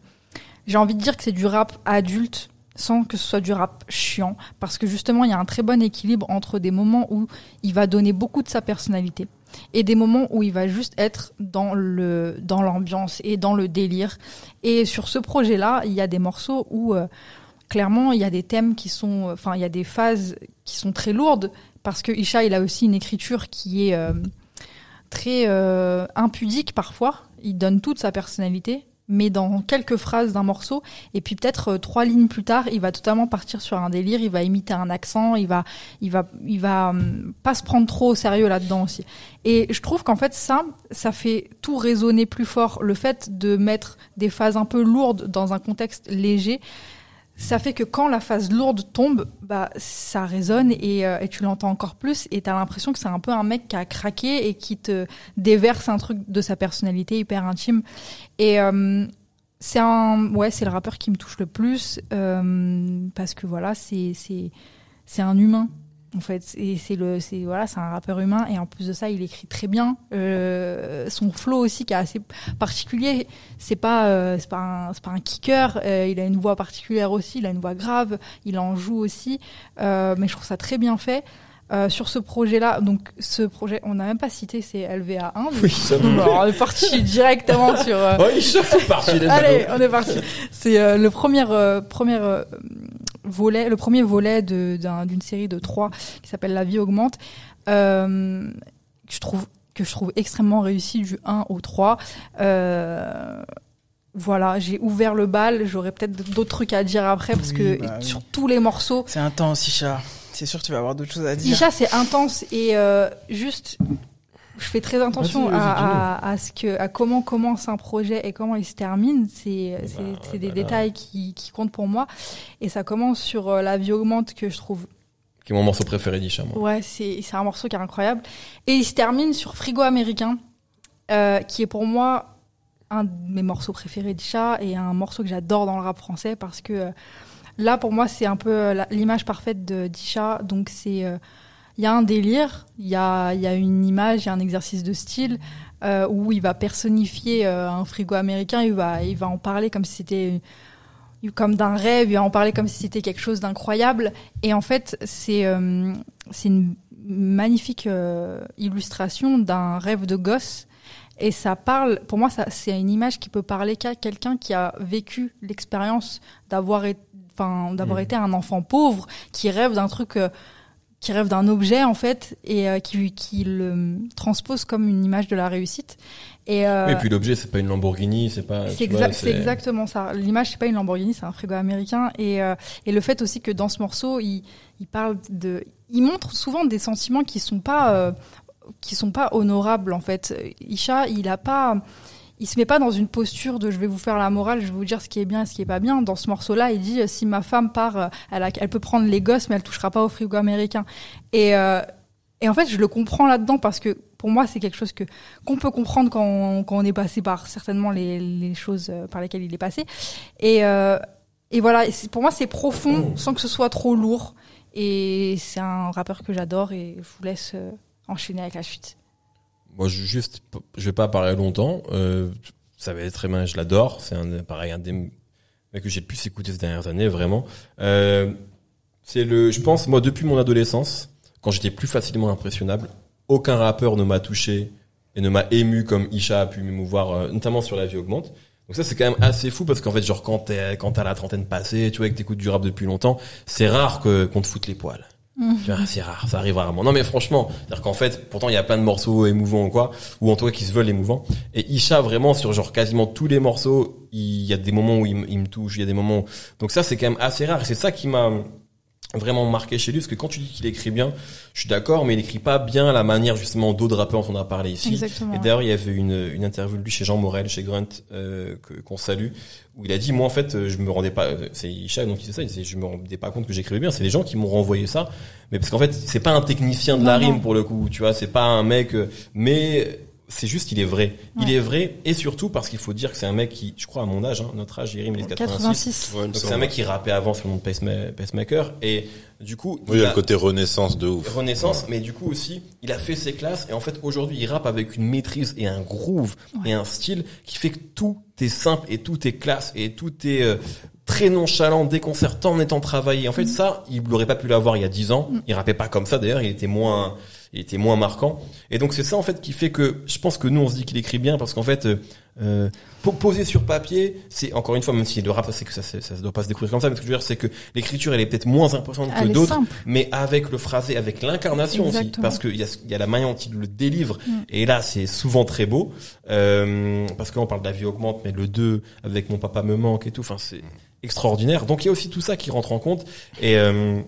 j'ai envie de dire que c'est du rap adulte sans que ce soit du rap chiant parce que justement il y a un très bon équilibre entre des moments où il va donner beaucoup de sa personnalité et des moments où il va juste être dans le dans l'ambiance et dans le délire et sur ce projet là il y a des morceaux où euh, clairement il y a des thèmes qui sont enfin il y a des phases qui sont très lourdes parce que Isha il a aussi une écriture qui est euh, très euh, impudique parfois. Il donne toute sa personnalité mais dans quelques phrases d'un morceau. Et puis peut-être euh, trois lignes plus tard il va totalement partir sur un délire il va imiter un accent il va il va il va hum, pas se prendre trop au sérieux là-dedans aussi. Et je trouve qu'en fait ça ça fait tout résonner plus fort. Le fait de mettre des phases un peu lourdes dans un contexte léger ça fait que quand la phase lourde tombe, bah ça résonne et, euh, et tu l'entends encore plus et t'as l'impression que c'est un peu un mec qui a craqué et qui te déverse un truc de sa personnalité hyper intime. Et euh, c'est un ouais c'est le rappeur qui me touche le plus euh, parce que voilà c'est c'est c'est un humain en fait et c'est le c'est voilà c'est un rappeur humain et en plus de ça il écrit très bien Euh, son flow aussi qui est assez particulier c'est pas euh, c'est pas un c'est pas un kicker euh, il a une voix particulière aussi il a une voix grave il en joue aussi euh, mais je trouve ça très bien fait Euh, sur ce projet là donc ce projet on n'a même pas cité c'est LVA1 Oui, ça me- Alors, on est parti [LAUGHS] directement sur euh, Ouais, il chauffe parti. let's [LAUGHS] Allez, on est parti. C'est euh, le premier, euh, premier euh, volet, le premier volet d'une série de trois qui s'appelle La vie augmente. Euh, que je trouve que je trouve extrêmement réussi du 1 au 3. Euh, voilà, j'ai ouvert le bal. J'aurais peut-être d'autres trucs à dire après parce Oui, que bah oui. sur tous les morceaux, C'est intense, Isha. C'est sûr, tu vas avoir d'autres choses à dire. Isha, c'est intense et euh, juste, je fais très attention à, à, à ce que, à comment commence un projet et comment il se termine. C'est, bah, des bah détails qui, qui comptent pour moi. Et ça commence sur euh, La vie augmente que je trouve. Qui est mon morceau préféré d'Isha, moi. Ouais, c'est, c'est un morceau qui est incroyable. Et il se termine sur Frigo américain, euh, qui est pour moi un de mes morceaux préférés d'Isha et un morceau que j'adore dans le rap français parce que euh, là, pour moi, c'est un peu euh, l'image parfaite de d'Isha. Donc, c'est. euh, il y a un délire, il y a, il y a une image, il y a un exercice de style euh, où il va personnifier euh, un frigo américain, il va, il va en parler comme si c'était comme d'un rêve, il va en parler comme si c'était quelque chose d'incroyable. Et en fait, c'est euh, c'est une magnifique illustration d'un rêve de gosse. Et ça parle, pour moi, c'est une image qui peut parler qu'à quelqu'un qui a vécu l'expérience d'avoir été, enfin, d'avoir Mhm. été un enfant pauvre, qui rêve d'un truc, qui rêve d'un objet, en fait, et euh, qui, qui le transpose comme une image de la réussite. Et, euh, Oui, et puis l'objet, c'est pas une Lamborghini, c'est pas. c'est exactement ça. L'image, c'est pas une Lamborghini, c'est un frigo américain. Et, euh, et le fait aussi que dans ce morceau, il, il parle de, il montre souvent des sentiments qui sont pas, euh, qui sont pas honorables en fait. Isha, il a pas, il se met pas dans une posture de je vais vous faire la morale, je vais vous dire ce qui est bien et ce qui est pas bien. Dans ce morceau-là, il dit euh, si ma femme part, euh, elle, a- elle peut prendre les gosses, mais elle touchera pas au frigo américain. Et euh, et en fait, je le comprends là-dedans parce que pour moi, c'est quelque chose que qu'on peut comprendre quand on, quand on est passé par certainement les, les choses par lesquelles il est passé. Et, euh, et voilà, pour moi, c'est profond sans que ce soit trop lourd. Et c'est un rappeur que j'adore et je vous laisse enchaîner avec la suite. Moi, juste, je vais pas parler longtemps. Euh, ça va être très bien, je l'adore. C'est un, pareil, un des mecs que j'ai le plus écouté ces dernières années, vraiment. Euh, c'est le, je pense, moi, depuis mon adolescence, quand j'étais plus facilement impressionnable, aucun rappeur ne m'a touché et ne m'a ému comme Isha a pu m'émouvoir, euh, notamment sur La vie augmente. Donc ça, c'est quand même assez fou parce qu'en fait, genre, quand t'es, quand t'as la trentaine passée, tu vois, que t'écoutes du rap depuis longtemps, c'est rare que, qu'on te foute les poils. [LAUGHS] Vois, c'est rare, ça arrive rarement. Non mais franchement, c'est-à-dire qu'en fait, pourtant il y a plein de morceaux émouvants ou quoi, ou en tout cas qui se veulent émouvants. Et Isha vraiment sur genre quasiment tous les morceaux, il y a des moments où il, me- touche, il y a des moments. Où... Donc ça c'est quand même assez rare. C'est ça qui m'a vraiment marqué chez lui, parce que quand tu dis qu'il écrit bien, je suis d'accord, mais il écrit pas bien à la manière justement d'autres rappeurs dont on a parlé ici. Exactement. Et ouais. d'ailleurs, il y avait une, une interview de lui chez Jean Morel, chez Grunt, euh, que- qu'on salue, où il a dit, moi en fait, je me rendais pas, euh, c'est Isha donc il ça, il je me rendais pas compte que j'écrivais bien, c'est les gens qui m'ont renvoyé ça, mais parce qu'en fait, c'est pas un technicien de la Non, non. rime pour le coup, tu vois, c'est pas un mec, euh, mais c'est juste qu'il est vrai. Il est vrai, et surtout parce qu'il faut dire que c'est un mec qui, je crois à mon âge, hein, notre âge, il rime, il est de 86. 86. Ouais, il me Donc c'est un mec qui rappait avant sur le nom de Pacema- Pacemaker, et du coup, Oui, il y a le côté renaissance de ouf. Renaissance, mais du coup aussi, il a fait ses classes et en fait aujourd'hui il rappe avec une maîtrise et un groove Ouais. et un style qui fait que tout est simple et tout est classe et tout est euh, très nonchalant, déconcertant en étant travaillé. En fait ça, il n'aurait pas pu l'avoir il y a 10 ans. Il rappait pas comme ça d'ailleurs, il était moins il était moins marquant. Et donc c'est ça en fait qui fait que je pense que nous on se dit qu'il écrit bien parce qu'en fait euh, euh, po- poser sur papier, c'est encore une fois même si le rap c'est que ça ça se doit pas se découvrir comme ça, mais ce que je veux dire c'est que l'écriture elle est peut-être moins importante que Elle d'autres mais avec le phrasé, avec l'incarnation aussi, parce qu'il y a, y a la manière dont il le délivre, Mm. et là c'est souvent très beau, euh, parce que là on parle de la vie augmente, mais le 2 avec mon papa me manque et tout, enfin c'est extraordinaire. Donc il y a aussi tout ça qui rentre en compte, et euh,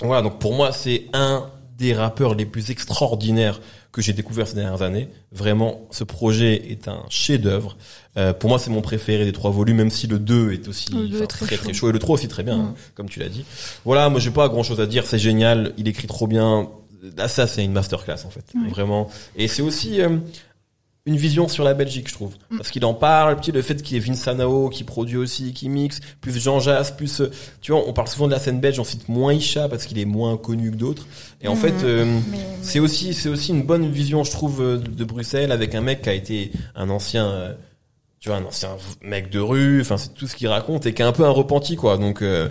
voilà, donc pour moi c'est un des rappeurs les plus extraordinaires que j'ai découvert ces dernières années. Vraiment, ce projet est un chef-d'œuvre. Euh, pour moi, c'est mon préféré des trois volumes, même si le 2 est aussi est très très chaud. très chaud et le 3 aussi très bien, Mm. hein, comme tu l'as dit. Voilà, moi j'ai pas grand chose à dire, c'est génial, il écrit trop bien. Là, ça c'est une masterclass en fait, vraiment. Et c'est aussi euh, une vision sur la Belgique, je trouve, Mm. parce qu'il en parle, puis le fait qu'il y ait Vince Sanao qui produit aussi, qui mixe, plus Jean Jass, plus euh, tu vois, on parle souvent de la scène belge, on cite moins Isha parce qu'il est moins connu que d'autres. Et en Mhm. fait, euh, Mais- c'est aussi c'est aussi une bonne vision, je trouve, euh, de Bruxelles avec un mec qui a été un ancien. euh, tu vois, un ancien mec de rue, enfin c'est tout ce qu'il raconte et qui est un peu un repenti quoi. Donc euh,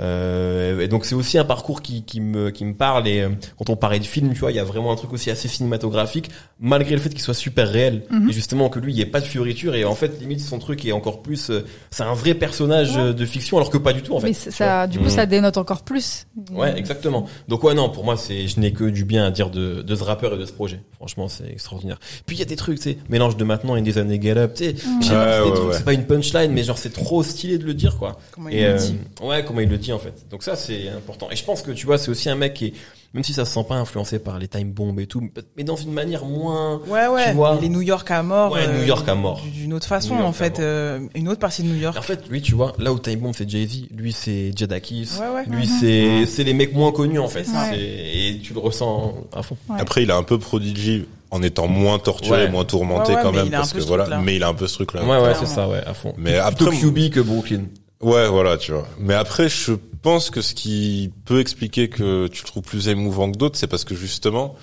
euh, et donc c'est aussi un parcours qui, qui me qui me parle et euh, quand on parlait de film, tu vois, il y a vraiment un truc aussi assez cinématographique malgré le fait qu'il soit super réel Mhm. et justement que lui il n'y ait pas de fioriture et en fait limite son truc est encore plus euh, c'est un vrai personnage Ouais. euh, de fiction alors que pas du tout en fait. mais ça, du coup, Mm. ça dénote encore plus. Ouais, exactement. Donc ouais, non, pour moi, c'est, je n'ai que du bien à dire de, de ce rappeur et de ce projet. Franchement, c'est extraordinaire. Puis il y a des trucs, tu sais, mélange de maintenant et des années Get Up, tu sais, je sais Ouais, ouais, c'est pas une punchline, mais genre c'est trop stylé de le dire, quoi. Comment Et il le euh, dit. ouais, comment il le dit en fait. Donc ça, c'est important. Et je pense que tu vois, c'est aussi un mec qui est, même si ça se sent pas influencé par les time bombs et tout, mais dans une manière moins. Ouais, ouais. tu vois. Les New York à mort. Ouais, euh, New York à mort. D'une autre façon, en fait. euh, une autre partie de New York. En fait, lui, tu vois, là où Time Bomb c'est Jay Z, lui c'est Jadakis. Ouais, ouais. Lui, Mhm. c'est, c'est les mecs moins connus en fait. Et tu le ressens à fond. Ouais. Après, il a un peu prodigy en étant moins torturé, Ouais. moins tourmenté Ouais, ouais, quand même, parce que voilà. Mais il a un peu ce truc-là. Ouais, ouais, clairement. c'est ça, ouais, à fond. Mais Plutôt après, QB que Brooklyn. Ouais, voilà, tu vois. Mais après, je pense que ce qui peut expliquer que tu le trouves plus émouvant que d'autres, c'est parce que justement,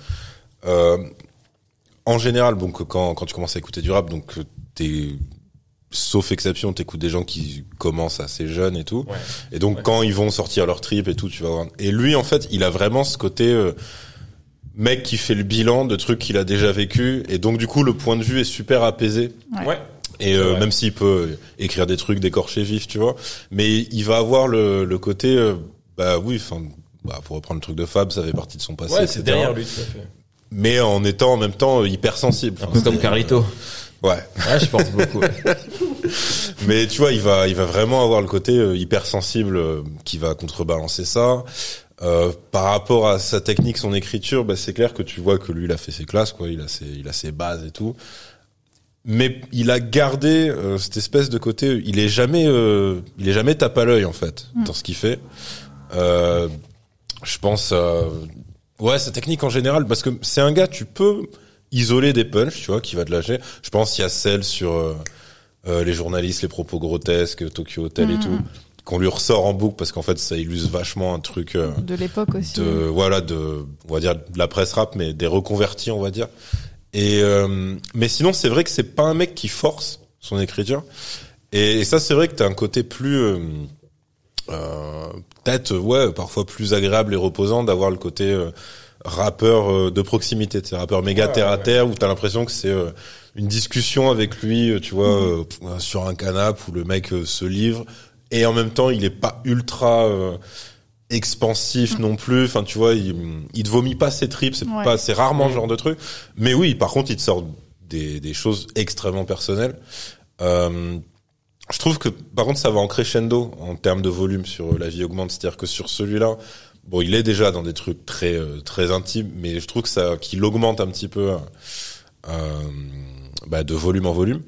euh, en général, donc quand, quand tu commences à écouter du rap, donc euh, t'es, sauf exception, t'écoutes des gens qui commencent assez jeunes et tout. Ouais. Et donc Ouais. quand ils vont sortir leur trip et tout, tu vas voir. Et lui, en fait, il a vraiment ce côté euh, mec qui fait le bilan de trucs qu'il a déjà vécu. Et donc du coup, le point de vue est super apaisé. Ouais. Ouais. Et euh, même s'il peut écrire des trucs d'écorché vif, tu vois, mais il va avoir le, le côté, euh, bah oui, enfin, bah, pour reprendre le truc de Fab, ça fait partie de son passé, Ouais, c'est derrière lui, tout à fait. Mais en étant en même temps euh, hyper sensible. Un peu comme Carlito. Ouais. Ouais, je pense beaucoup. ouais. [LAUGHS] Mais tu vois, il va, il va vraiment avoir le côté euh, hyper sensible euh, qui va contrebalancer ça. Euh, par rapport à sa technique, son écriture, bah, c'est clair que tu vois que lui, il a fait ses classes, quoi. Il a ses, il a ses bases et tout. Mais il a gardé euh, cette espèce de côté. Il est jamais, euh, il est jamais tape à l'œil en fait Mm. dans ce qu'il fait. Euh, je pense, euh, ouais, sa technique en général, parce que c'est un gars, tu peux isoler des punchs, tu vois, qui va te lâcher. Je pense qu'il y a celle sur euh, euh, les journalistes, les propos grotesques, Tokyo Hotel et Mhm. tout, qu'on lui ressort en boucle parce qu'en fait, ça illustre vachement un truc. euh, De l'époque aussi. de voilà de on va dire de la presse rap mais des reconvertis on va dire et euh, mais sinon c'est vrai que c'est pas un mec qui force son écriture. Et, et ça c'est vrai que t'as un côté plus euh, euh, peut-être ouais parfois plus agréable et reposant d'avoir le côté euh, rappeur euh, de proximité sais rappeur méga Ouais, terre à terre où t'as l'impression que c'est euh, une discussion avec lui tu vois euh, sur un canapé où le mec se livre. Et en même temps il est pas ultra euh, expansif non plus. Enfin, tu vois, il, il te vomit pas ses tripes. C'est Ouais. pas, c'est rarement ce genre de truc. Mais oui, par contre, il te sort des, des choses extrêmement personnelles. Euh, je trouve que, par contre, ça va en crescendo en termes de volume sur La vie augmente. C'est-à-dire que sur celui-là, bon, il est déjà dans des trucs très, euh, très intimes, mais je trouve que ça, qu'il augmente un petit peu, euh, bah, de volume en volume.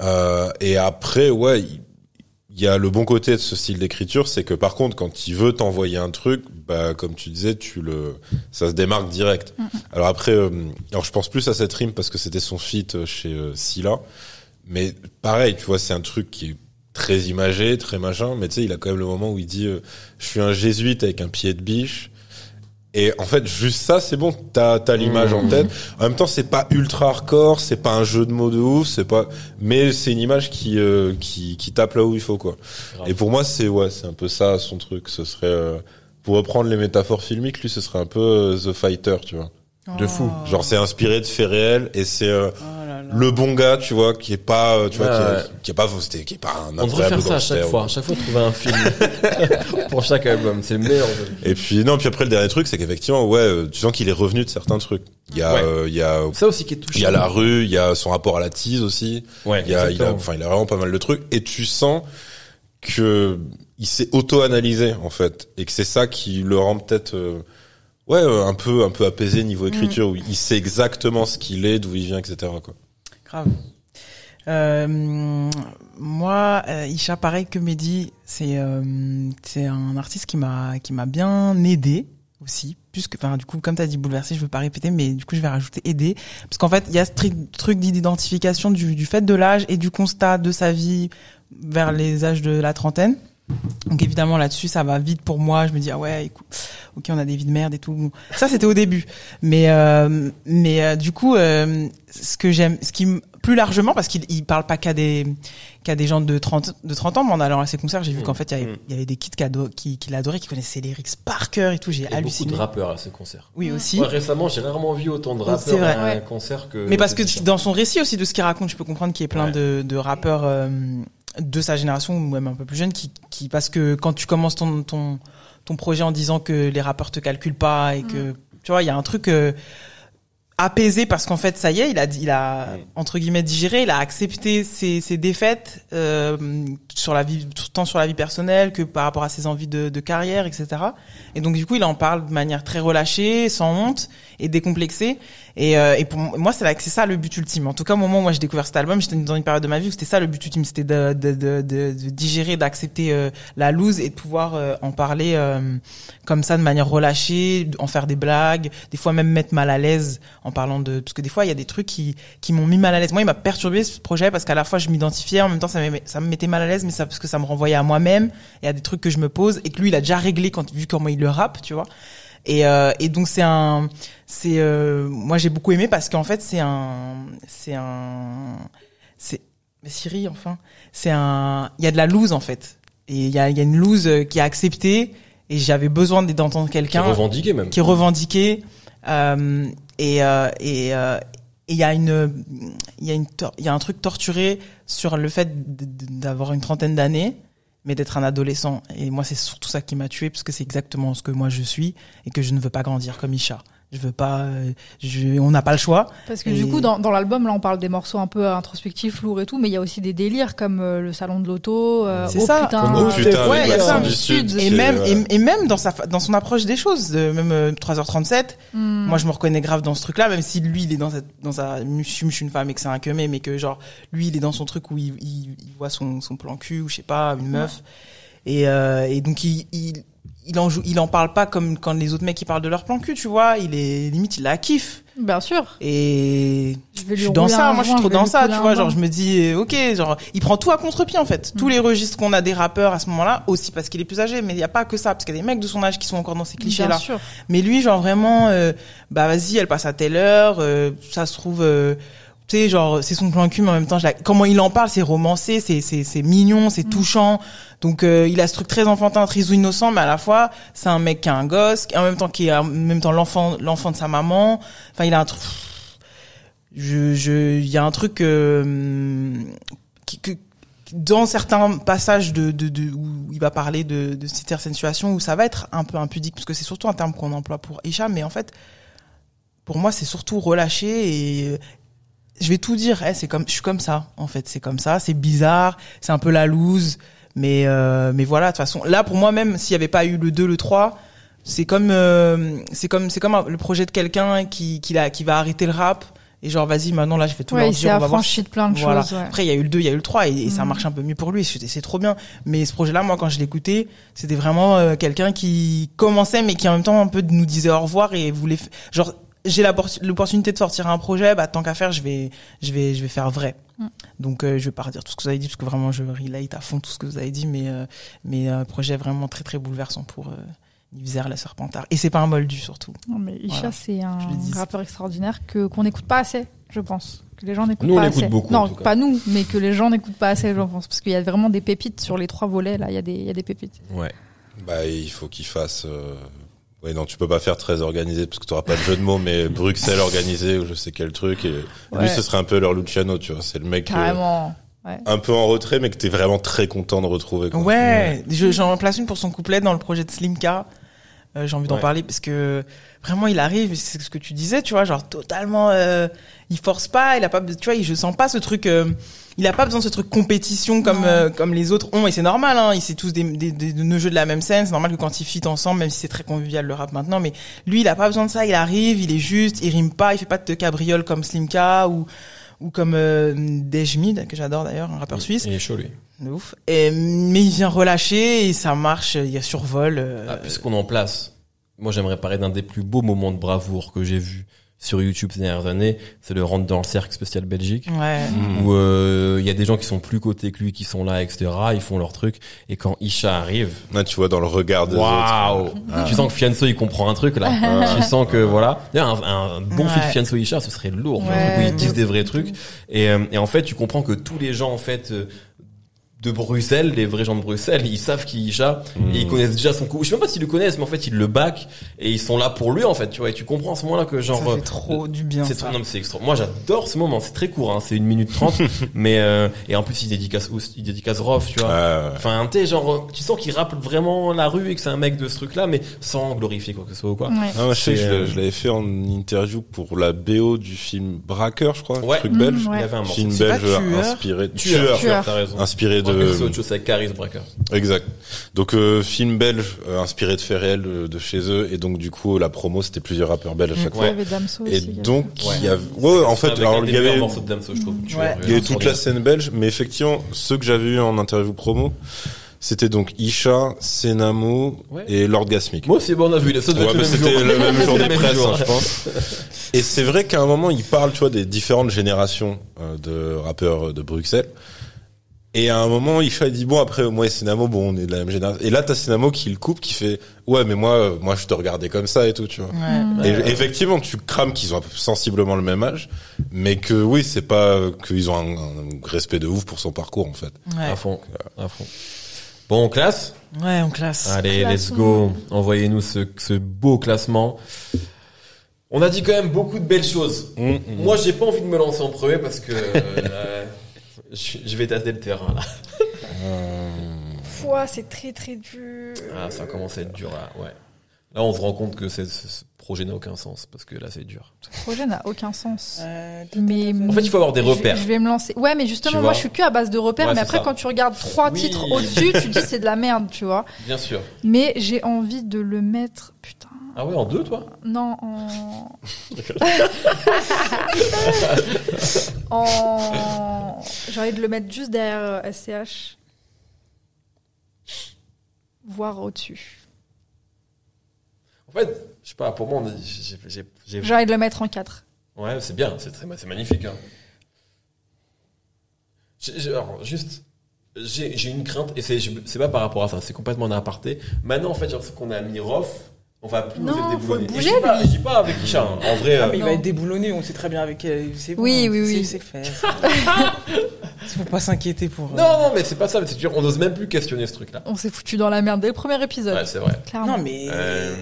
Euh, et après, ouais, il- il y a le bon côté de ce style d'écriture, c'est que par contre, quand il veut t'envoyer un truc, bah comme tu disais, tu le, ça se démarque direct. Alors après, euh, alors je pense plus à cette rime parce que c'était son feat euh, chez euh, Scylla, mais pareil, tu vois, c'est un truc qui est très imagé, très machin, mais tu sais, il a quand même le moment où il dit, euh, je suis un jésuite avec un pied de biche. Et en fait, juste ça, c'est bon, t'as t'as l'image en tête. En même temps, c'est pas ultra hardcore, c'est pas un jeu de mots de ouf, c'est pas, mais c'est une image qui euh, qui qui tape là où il faut quoi. Grave. Et pour moi, c'est ouais, c'est un peu ça son truc. Ce serait euh, pour reprendre les métaphores filmiques, lui, ce serait un peu euh, The Fighter, tu vois. De fou. Oh. Genre, c'est inspiré de faits réels et c'est euh, Oh. Le bon gars, tu vois, qui est pas, euh, tu vois, Ouais, qui, ouais. est, qui est pas qui est pas un On devrait faire ça à chaque fois. À chaque fois, trouver un film [LAUGHS] pour chaque album. C'est le meilleur. Et puis non, puis après le dernier truc, c'est qu'effectivement, ouais, euh, tu sens qu'il est revenu de certains trucs. Il y a, Ouais. euh, il y a, Ça aussi qui est touchant. il y a la rue, il y a son rapport à la tease aussi. Ouais, Il y a, il a, exactement. enfin, il a vraiment pas mal de trucs. Et tu sens que il s'est auto-analysé en fait, et que c'est ça qui le rend peut-être, euh, ouais, un peu, un peu apaisé niveau écriture, où il sait exactement ce qu'il est, d'où il vient, etc. Quoi. Grave. Euh, moi, euh, Isha, pareil que Mehdi, c'est euh, c'est un artiste qui m'a qui m'a bien aidé aussi. Puisque, enfin, du coup, comme tu as dit bouleversé, je veux pas répéter, mais du coup, je vais rajouter aider. Parce qu'en fait, il y a ce truc d'identification du, du fait de l'âge et du constat de sa vie vers les âges de la trentaine. Donc évidemment là-dessus ça va vite pour moi. Je me dis ah ouais écoute, ok on a des vies de merde et tout. Ça c'était au début, mais euh, mais euh, du coup euh, ce que j'aime, ce qui plus largement parce qu'il il parle pas qu'à des qu'à des gens de 30 de 30 ans. Mais en allant à ses concerts j'ai vu Mm. qu'en fait il y avait Mm. il y avait des kids qui, ado- qui, qui l'adoraient, qui connaissaient les lyrics par cœur et tout. J'ai Il y a beaucoup halluciné. de rappeurs à ce concert. Oui aussi. Ouais, récemment, j'ai rarement vu autant de rappeurs à un Ouais. concert que. Mais parce que dans son récit aussi de ce qu'il raconte, je peux comprendre qu'il y ait plein Ouais. de, de rappeurs euh, de sa génération ou même un peu plus jeunes qui, qui parce que quand tu commences ton ton ton projet en disant que les rappeurs te calculent pas et que tu vois il y a un truc euh, apaisé parce qu'en fait ça y est il a dit- il a Mm. entre guillemets digéré il a accepté ses, ses défaites euh, sur la vie tant sur la vie personnelle que par rapport à ses envies de, de carrière etc et donc du coup il en parle de manière très relâchée sans honte et décomplexée et, euh, et pour moi c'est ça le but ultime. En tout cas au moment où moi j'ai découvert cet album j'étais dans une période de ma vie où c'était ça le but ultime. C'était de, de, de, de, digérer d'accepter euh, la loose et de pouvoir euh, en parler euh, comme ça de manière relâchée en faire des blagues des fois même mettre mal à l'aise en parlant de parce que des fois il y a des trucs qui qui m'ont mis mal à l'aise. Moi il m'a perturbé ce projet parce qu'à la fois je m'identifiais en même temps ça me ça me mettait mal à l'aise mais ça parce que ça me renvoyait à moi-même et à des trucs que je me pose et que lui il a déjà réglé quand vu comment il le rappe tu vois et, euh, et donc c'est un, c'est, euh, moi j'ai beaucoup aimé parce qu'en fait c'est un, c'est un, c'est, mais Siri enfin, c'est un, il y a de la loose en fait, et il y a, il y a une loose euh, qui est acceptée. Et j'avais besoin d'entendre Qui quelqu'un revendiqué même. qui est revendiqué euh, et euh, et euh, et il y a une il y a une il y a un truc torturé sur le fait d'avoir une trentaine d'années mais d'être un adolescent. Et moi c'est surtout ça qui m'a tué parce que c'est exactement ce que moi je suis et que je ne veux pas grandir comme Isha je veux pas euh, je, on n'a pas le choix Parce que Et- du coup, dans, dans l'album, là, on parle des morceaux un peu introspectifs, lourds et tout, mais il y a aussi des délires comme euh, le salon de l'auto, euh, C'est oh ça. putain, Comme, oh, putain, ouais, avec il y a l'accent ça. du Sud. Sud. et même ouais. et, et même dans sa dans son approche des choses de même euh, 3h37 hmm. Moi, je me reconnais grave dans ce truc-là, même si lui, il est dans cette, dans sa, je suis je suis une femme et que c'est un queumé, mais que genre, lui, il est dans son truc où il, il, il voit son, son plan cul ou je sais pas, une meuf. Et, euh, et donc, il, il, il en joue, il en parle pas comme quand les autres mecs, ils parlent de leur plan cul, tu vois. Il est, limite, il la kiffe. Bien sûr. Et Je vais je suis dans ça, moi, je suis trop dans ça, tu vois. Genre, je me dis, euh, ok, genre, il prend tout à contre-pied, en fait. Tous les registres qu'on a des rappeurs à ce moment-là, aussi parce qu'il est plus âgé, mais il y a pas que ça, parce qu'il y a des mecs de son âge qui sont encore dans ces clichés-là. Bien sûr. Mais lui, genre vraiment, euh, bah vas-y, elle passe à telle heure, euh, ça se trouve, euh, tu sais, genre c'est son plan cul, mais en même temps, je la... comment il en parle, c'est romancé, c'est c'est c'est mignon, c'est touchant. Donc euh, il a ce truc très enfantin, très innocent, mais à la fois c'est un mec qui a un gosse, en même temps qui est en même temps l'enfant l'enfant de sa maman. Enfin, il a un truc. Je je il y a un truc euh, qui, que dans certains passages de, de, de où il va parler de, de certaines situations où ça va être un peu impudique parce que c'est surtout un terme qu'on emploie pour Isha mais en fait pour moi c'est surtout relâché et je vais tout dire eh, c'est comme je suis comme ça en fait c'est comme ça c'est bizarre c'est un peu la loose mais euh, mais voilà de toute façon là pour moi même s'il y avait pas eu le 2 le 3 c'est comme euh, c'est comme c'est comme le projet de quelqu'un qui qui, va arrêter le rap et genre vas-y maintenant là je vais tout Ouais, leur dire on va voir de plein de Voilà. choses. ouais. après, il y a eu le 2, il y a eu le 3 et, et ça Mhm. marche un peu mieux pour lui. C'est trop bien. Mais ce projet-là, moi, quand je l'écoutais, c'était vraiment euh, quelqu'un qui commençait, mais qui en même temps un peu nous disait au revoir et voulait, genre, j'ai l'opportunité de sortir un projet, bah tant qu'à faire, je vais, je vais, je vais faire vrai. Mm. Donc, euh, je vais pas redire tout ce que vous avez dit parce que vraiment, je relate à fond tout ce que vous avez dit, mais, euh, mais un projet vraiment très très bouleversant pour euh, Yves la Serpentard. Et c'est pas un moldu surtout. Non, mais Isha, Voilà. c'est un rappeur extraordinaire que qu'on n'écoute pas assez, je pense. Que les gens n'écoutent Nous, on pas l'écoute assez. beaucoup, Non, pas nous, mais que les gens n'écoutent pas assez, je pense. Parce qu'il y a vraiment des pépites sur les trois volets, là. Il y a des, il y a des pépites. Ouais. Bah, il faut qu'il fasse. Euh... Ouais, non, tu peux pas faire très organisé parce que t'auras pas de jeu de mots, mais [LAUGHS] Bruxelles organisé ou je sais quel truc. Et Ouais. lui, ce serait un peu leur Luciano, tu vois. C'est le mec euh, Carrément. un peu en retrait, mais que t'es vraiment très content de retrouver. Quoi. Ouais, je- j'en place une pour son couplet dans le projet de Slimka. Euh, J'ai envie d'en Ouais. parler parce que vraiment il arrive, c'est ce que tu disais, tu vois, genre totalement, euh, il force pas, il a pas, tu vois, je sens pas ce truc, euh, il a pas besoin de ce truc compétition comme euh, comme les autres ont et c'est normal, hein, ils c'est tous des, des, des, des jeux de la même scène, c'est normal que quand ils fit ensemble, même si c'est très convivial le rap maintenant, mais lui il a pas besoin de ça, il arrive, il est juste, il rime pas, il fait pas de cabriole comme Slimka ou ou comme euh, Dejmid que j'adore d'ailleurs, un rappeur suisse. Il est chaud, lui. De ouf. Et, mais il vient relâcher et ça marche, il y a survol. euh, Ah, puisqu'on est en place, moi j'aimerais parler d'un des plus beaux moments de bravoure que j'ai vu sur YouTube ces dernières années, c'est le rentre dans le cercle spécial Belgique. ouais. Mmh. Où euh, il y a des gens qui sont plus cotés que lui, qui sont là, etc. Ils font leur truc. Et quand Isha arrive, Ouais, tu vois dans le regard des waouh autres. Ah. Tu sens que Fianso il comprend un truc là. tu sens que voilà. D'ailleurs, un, un bon Ouais. feat Fianso Isha, ce serait lourd. Ouais, où ils disent des vrais trucs. Et, euh, et en fait, tu comprends que tous les gens en fait euh, de Bruxelles, les vrais gens de Bruxelles, ils savent qui est Isha et ils connaissent déjà son coup. Je sais même pas s'ils le connaissent, mais en fait ils le back et ils sont là pour lui en fait. Tu vois. Et tu comprends à ce moment-là que genre ça euh, fait trop du bien. c'est trop, non, mais c'est extra. Moi, j'adore ce moment. C'est très court, hein. C'est une minute trente. [LAUGHS] mais, euh, et en plus, il dédicace, il dédicace Rof, tu vois. Ouais, ouais. Enfin, tu sais, genre, tu sens qu'il rappe vraiment la rue et que c'est un mec de ce truc-là, mais sans glorifier quoi que ce soit ou quoi. Ouais. Ah, moi, je sais je euh, je l'avais fait en interview pour la BO du film Braqueur, je crois, Ouais. truc Mmh, belge. ouais. Il y avait un morceau. Film belge tueur inspiré Tueur, Tueur. t'as raison. inspiré Ouais, mais c'est autre chose, c'est Caris Bracker. exact. Donc euh, film belge euh, inspiré de faits réels de, de chez eux et donc du coup la promo c'était plusieurs rappeurs belges à chaque Il y fois. avait Damso Et aussi. il y avait- donc il y avait ouais, ouais, en fait Avec alors un il y avait de Damso, je trouve. Il y avait euh, toute la scène belge mais effectivement ceux que j'avais eu en interview promo c'était donc Isha, Senamo Ouais. et Lord Gasmic. Moi aussi, bon, on a vu. Devait Ouais, c'était jour. le même jour des [LAUGHS] même presse, jour. hein, je pense. Et c'est vrai qu'à un moment, il parle, tu vois, des différentes générations euh, de rappeurs euh, de Bruxelles. Et à un moment, Isha il dit bon après moi et Sinamo bon on est de la même génération. Et là t'as Sinamo qui le coupe qui fait ouais mais moi euh, moi je te regardais comme ça et tout tu vois. Ouais. Et Ouais. effectivement tu crames qu'ils ont sensiblement le même âge, mais que oui c'est pas euh, qu'ils ont un, un respect de ouf pour son parcours en fait. Ouais. À fond, à fond. Bon, on classe Ouais, on classe. Allez, let's go. Envoyez-nous ce, ce beau classement. On a dit quand même beaucoup de belles choses. Mm, Moi, j'ai pas envie de me lancer en premier parce que euh, [LAUGHS] je, je vais tâter le terrain là. [LAUGHS] Pouah, c'est très très dur. Ah, ça commence à être dur là. Ouais. Là, on se rend compte que c'est- ce, ce projet n'a aucun sens parce que là, c'est dur. Le projet n'a aucun sens. Euh, Mais En fait, il faut avoir des repères. Je, vais me lancer. Ouais, mais justement, moi, je suis que à base de repères. Ouais, mais après, ça. quand tu regardes trois Oui. titres au-dessus, tu dis c'est de la merde, tu vois. Bien sûr. Mais j'ai envie de le mettre. Putain. Ah ouais, en deux, toi? Non, en. [LAUGHS] en. J'ai envie de le mettre juste derrière euh, SCH. Voire au-dessus. En fait, je sais pas. Pour moi, on j'ai, j'ai, j'ai- J'ai envie de le mettre en 4. Ouais, c'est bien, c'est très, c'est magnifique. Hein. J'ai- j'ai- alors, juste, j'ai, j'ai une crainte, et c'est, je- c'est pas par rapport à ça, c'est complètement un aparté. Maintenant, en fait, l'impression qu'on a mis Rof, on va plus Non, faut le Et bouger, je dis pas, lui. je dis pas avec Isha, hein. en vrai. Ah, euh, mais il Non. va être déboulonné, on sait très bien avec. euh, C'est bon, Oui, oui, c'est- oui. C'est fait. Il [LAUGHS] faut pas s'inquiéter pour. euh, Non, non, mais c'est pas ça, c'est dur, on n'ose même plus questionner ce truc-là. On s'est foutu dans la merde dès le premier épisode. Ouais, c'est vrai. Clairement. Non, mais. Euh,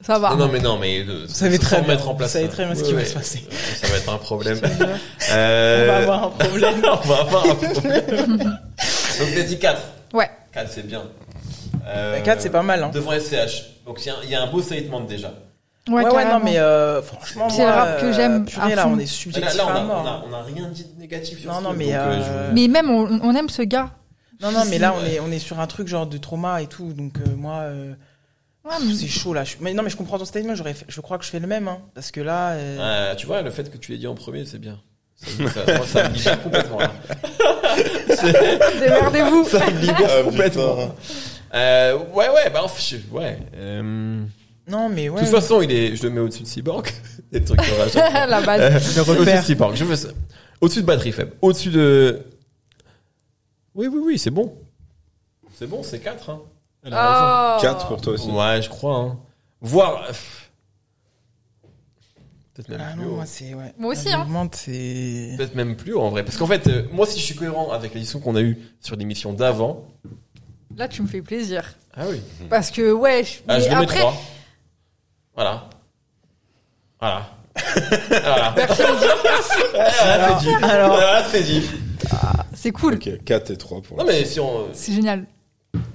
Ça va. non, non, mais non, mais. euh, Vous savez sans très bien. mettre en place Vous ça. très bien ce qui Ouais, va se passer. Ça va être un problème. [LAUGHS] On Euh, va avoir un problème. on va avoir un problème. [LAUGHS] Donc t'as dit 4. Ouais. 4 c'est bien. Euh, 4, c'est pas mal. Hein. Devant SCH. Donc il y a un- il y, a un beau statement déjà. Ouais, ouais, non, mais euh, franchement, C'est le rap que euh, j'aime là, on est Là, subjectif là, on, à a, mort. on, a, on a rien dit de négatif sur Non, ce non, truc, mais, donc, euh, euh, je- Mais même, on, on aime ce gars. Non, non, mais là, on est, on est sur un truc genre de trauma et tout. Donc, euh, moi, euh, Ouais, mais- c'est chaud là. Je- Mais non, mais je comprends ton statement. J'aurais fait- Je crois que je fais le même. Hein, parce que là. euh, Euh, tu vois, le fait que tu l'aies dit en premier, c'est bien. Ça, ça- moi, ça me libère complètement. Là. [LAUGHS] Démerdez-vous. Ça me libère Ah, complètement. Euh, ouais, ouais, bah, enfin, je- ouais. Euh, Non, mais De ouais. toute façon, il est, je le mets au-dessus de Cyborg. [LAUGHS] Des trucs va acheter. [LAUGHS] La base. Le Au-dessus de repère. Cyborg. Je veux ça. Au-dessus de batterie faible. Au-dessus de. Oui, oui, oui, c'est bon. C'est bon, c'est 4. Hein. Elle a Oh. 4 pour toi aussi. Ouais, je crois. Hein. Voir. Peut-être même Ah plus non, haut. moi, c'est. Ouais. Moi aussi, hein. c'est. Peut-être même plus haut en vrai. Parce qu'en fait, euh, moi, si je suis cohérent avec l'édition qu'on a eue sur l'émission d'avant. Là, tu me fais plaisir. Ah oui. Parce que, ouais, je, Ah, je le mets après, 3. Voilà. Voilà. voilà. [LAUGHS] Voilà, c'est dit. Alors- Voilà, c'est dit. c'est cool. Ok, 4 et 3 pour Non, mais si on. C'est génial.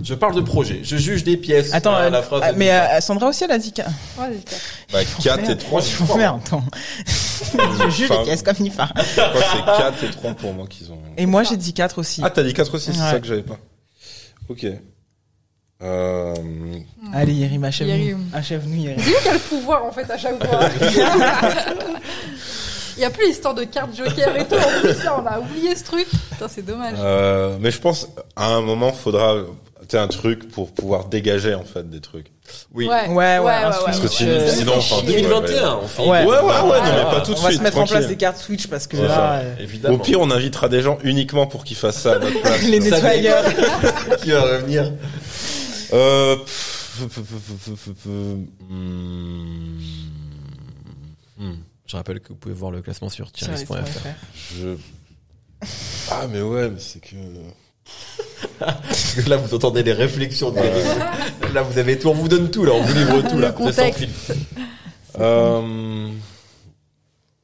Je parle de projet. Je juge des pièces. Attends, Voilà, euh, la phrase. ah, mais euh, Sandra aussi, elle a dit. qu'un- Ouais, c'est clair. Bah, 4 et 3, [LAUGHS] je crois. attends. Je juge Enfin, les caisses comme Nifa. C'est 4 et 3 pour moi qu'ils ont. Et moi, j'ai dit 4 aussi. Ah, t'as dit 4 aussi, c'est Ouais. ça que j'avais pas. Ok. Euh, Allez, Yerim, achève-nous. Achève-nous, Yerim. C'est lui qui a le pouvoir, en fait, à chaque fois. [LAUGHS] [LAUGHS] Il y a plus l'histoire de carte joker et tout. En plus, là, on a oublié ce truc. Putain, c'est dommage. euh, mais je pense, à un moment, faudra, tu sais, un truc pour pouvoir dégager, en fait, des trucs. Oui. Ouais, ouais, un Parce que sinon, euh, sinon, enfin, chier. 2021, on fait. Ouais. Ouais, ouais, ouais, non, Ah, mais pas tout de On va suite. se mettre en place des cartes Switch parce que Ouais, là, euh, Évidemment. Au pire, on invitera des gens uniquement pour qu'ils fassent ça à notre place. les nettoyeurs. qui va revenir. Euh, Je rappelle que vous pouvez voir le classement sur Tiens, tiris.fr. je... Ah, mais ouais, mais c'est que... Parce que là, vous entendez les réflexions. de- Là, vous avez tout. On vous donne tout, là. On vous livre tout, là. Filtre. Euh...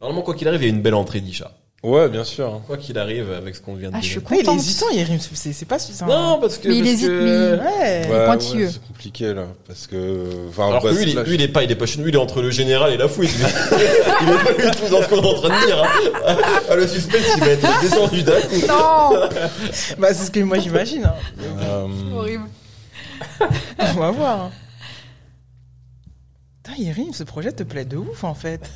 Normalement, quoi qu'il arrive, il y a une belle entrée d'Isha. Ouais, bien sûr. Quoi qu'il arrive, avec ce qu'on vient de Ah, je dire. suis Ouais, il est contente. hésitant, Yerim. C'est c'est pas suffisant. Non, parce que. Mais il parce hésite, que- mais- Ouais. Ouais, pointilleux. ouais, c'est compliqué, là. Parce que... Enfin, Alors bah, que lui, il lui, il est pas, il est pas chez nous, il est entre le général et la fouille. [LAUGHS] il est pas du tout dans ce qu'on est en train de dire. Hein. Ah, le suspense, il va être descendu d'un coup. Non Bah, c'est ce que moi j'imagine. hein. euh, Horrible. On va voir. hein. Putain, Yerim, ce projet te plaît de ouf en fait.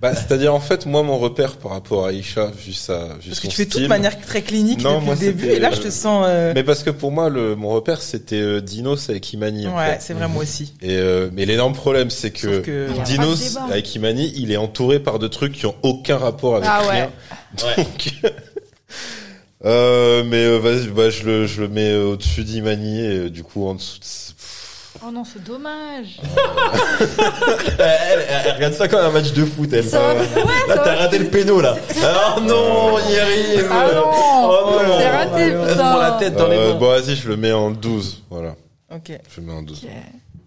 Bah, c'est-à-dire, en fait, moi, mon repère par rapport à Isha, vu sa, vu Parce que tu fais tout de manière très clinique Non, depuis moi, le début. Et là, je te euh, sens. euh, Mais parce que pour moi, le, mon repère, c'était euh, Dinos avec Imani. en Ouais, fait. c'est vrai, moi aussi. Et euh, mais l'énorme problème, c'est que, Dinos avec Imani, il est entouré par de trucs qui ont aucun rapport avec Ah ouais. rien. Ouais. [LAUGHS] Donc, euh, mais euh, vas-y, bah, je le, je le mets au-dessus d'Imani et du coup en dessous. De... Oh non, c'est dommage. Elle, elle- elle regarde ça comme un match de foot, elle. Ça va- ouais, Là, ça t'as va. raté le péno, là. [LAUGHS] Ah non, il arrive. Ah non Oh non. C'est raté, Elle se prend la putain tête dans les Euh, mains. bon, vas-y, je le mets en 12. Voilà, Ok. je le mets en 12.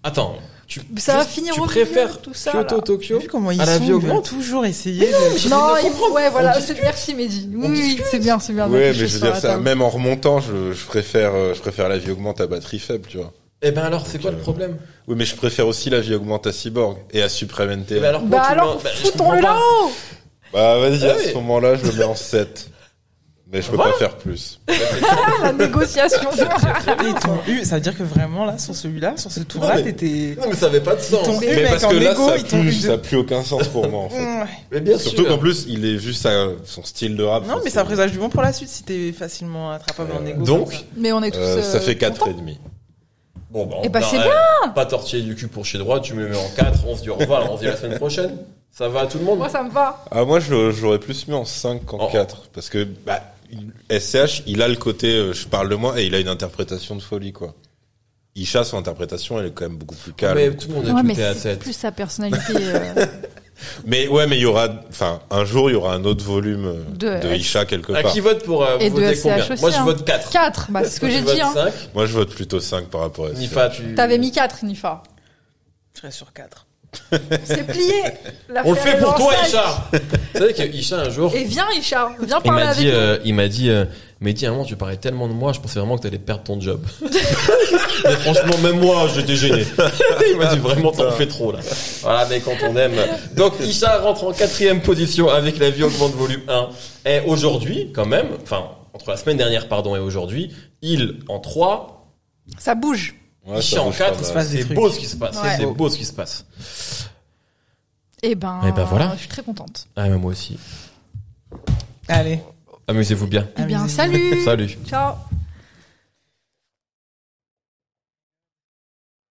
Attends, tu, Ça va juste, finir tu au préfères milieu, tout ça, Kyoto, là. Tokyo Vu comment ils à la sont, vie ils veulent augmente toujours essayer de. Non, de il- comprendre. ouais, voilà, c'est merci Mehdi. Oui, oui, c'est bien, c'est bien. Ouais, mais je veux dire ça, même en remontant, je, je préfère, euh, je préfère la vie augmente à batterie faible, tu vois. Eh ben alors, c'est quoi le problème? Oui, mais je préfère aussi la vie augmente à Cyborg et à Supreme NT. Eh ben alors, pourquoi Bah tu alors, bah, je foutons-le pas. là-haut Bah vas-y, Ah à oui. ce moment-là, je le mets en 7. Mais je peux Voilà. pas faire plus. Ah, [LAUGHS] La négociation [LAUGHS] Ils t'ont eu, ça veut dire que vraiment là, sur celui-là, sur ce tour-là, mais- t'étais. Non, mais ça avait pas de sens. T'ont Mais mec, parce en que là, égo, ça ils t'ont eu plus, de- ça a plus aucun sens pour moi, en fait. Ouais. Mais bien Surtout sûr. qu'en plus, il est juste à son style de rap. Non, mais ça présage du bon pour la suite si t'es facilement attrapable en Euh, égo. donc, comme ça. Mais on est tous. Euh, ça euh, fait 4 contents. et demi. Bon, bah, Eh ben, on- c'est euh, Pas tortiller du cul pour chez droit, tu me mets en 4, on se dit au revoir, on se dit la semaine prochaine. Ça va à tout le monde? Moi, ça me va. Ah, moi, je, l'aurais plus mis en 5 qu'en Oh. 4. Parce que, bah, il- SCH, il a le côté, euh, je parle de moi, et il a une interprétation de folie, quoi. Isha, son interprétation, elle est quand même beaucoup plus calme. Mais tout le monde Ouais, a mais écouté à c'est 7. plus sa personnalité. euh, [LAUGHS] Mais ouais, mais il y aura, enfin, un jour, il y aura un autre volume euh, De de, Isha quelque À part. qui vote pour euh, Et vous de votez combien aussi, Moi, je hein. vote 4. 4, bah, c'est ce que j'ai dit. Hein. 5. Moi, je vote plutôt 5 par rapport à SCH. Nifa, tu. T'avais mis 4, Nifa. Je serais sur 4. [LAUGHS] C'est plié. On le fait pour toi, Isha Vous savez que Isha, un jour, Et viens, Isha. Viens il parler m'a avec dit, nous. euh, il m'a dit, euh, Mais dis, à un moment, tu parlais tellement de moi, je pensais vraiment que t'allais perdre ton job. [LAUGHS] mais franchement, même moi, j'étais gêné. [LAUGHS] Il m'a dit vraiment, t'en fais trop, là. Voilà, mais quand on aime. Donc, Isha rentre en quatrième position avec La vie augmente volume 1. Et aujourd'hui, quand même, enfin, entre la semaine dernière, pardon, et aujourd'hui, il en 3, Ça bouge. Ouais, ça Isha en bouge pas 4. mal. se passe des C'est trucs. beau ce qui se passe. Ouais. C'est beau ce qui se passe. Et ben, Eh ben, voilà. je suis très contente. Ah, mais moi aussi. Allez. Amusez-vous bien. Eh bien, salut. Salut. Ciao.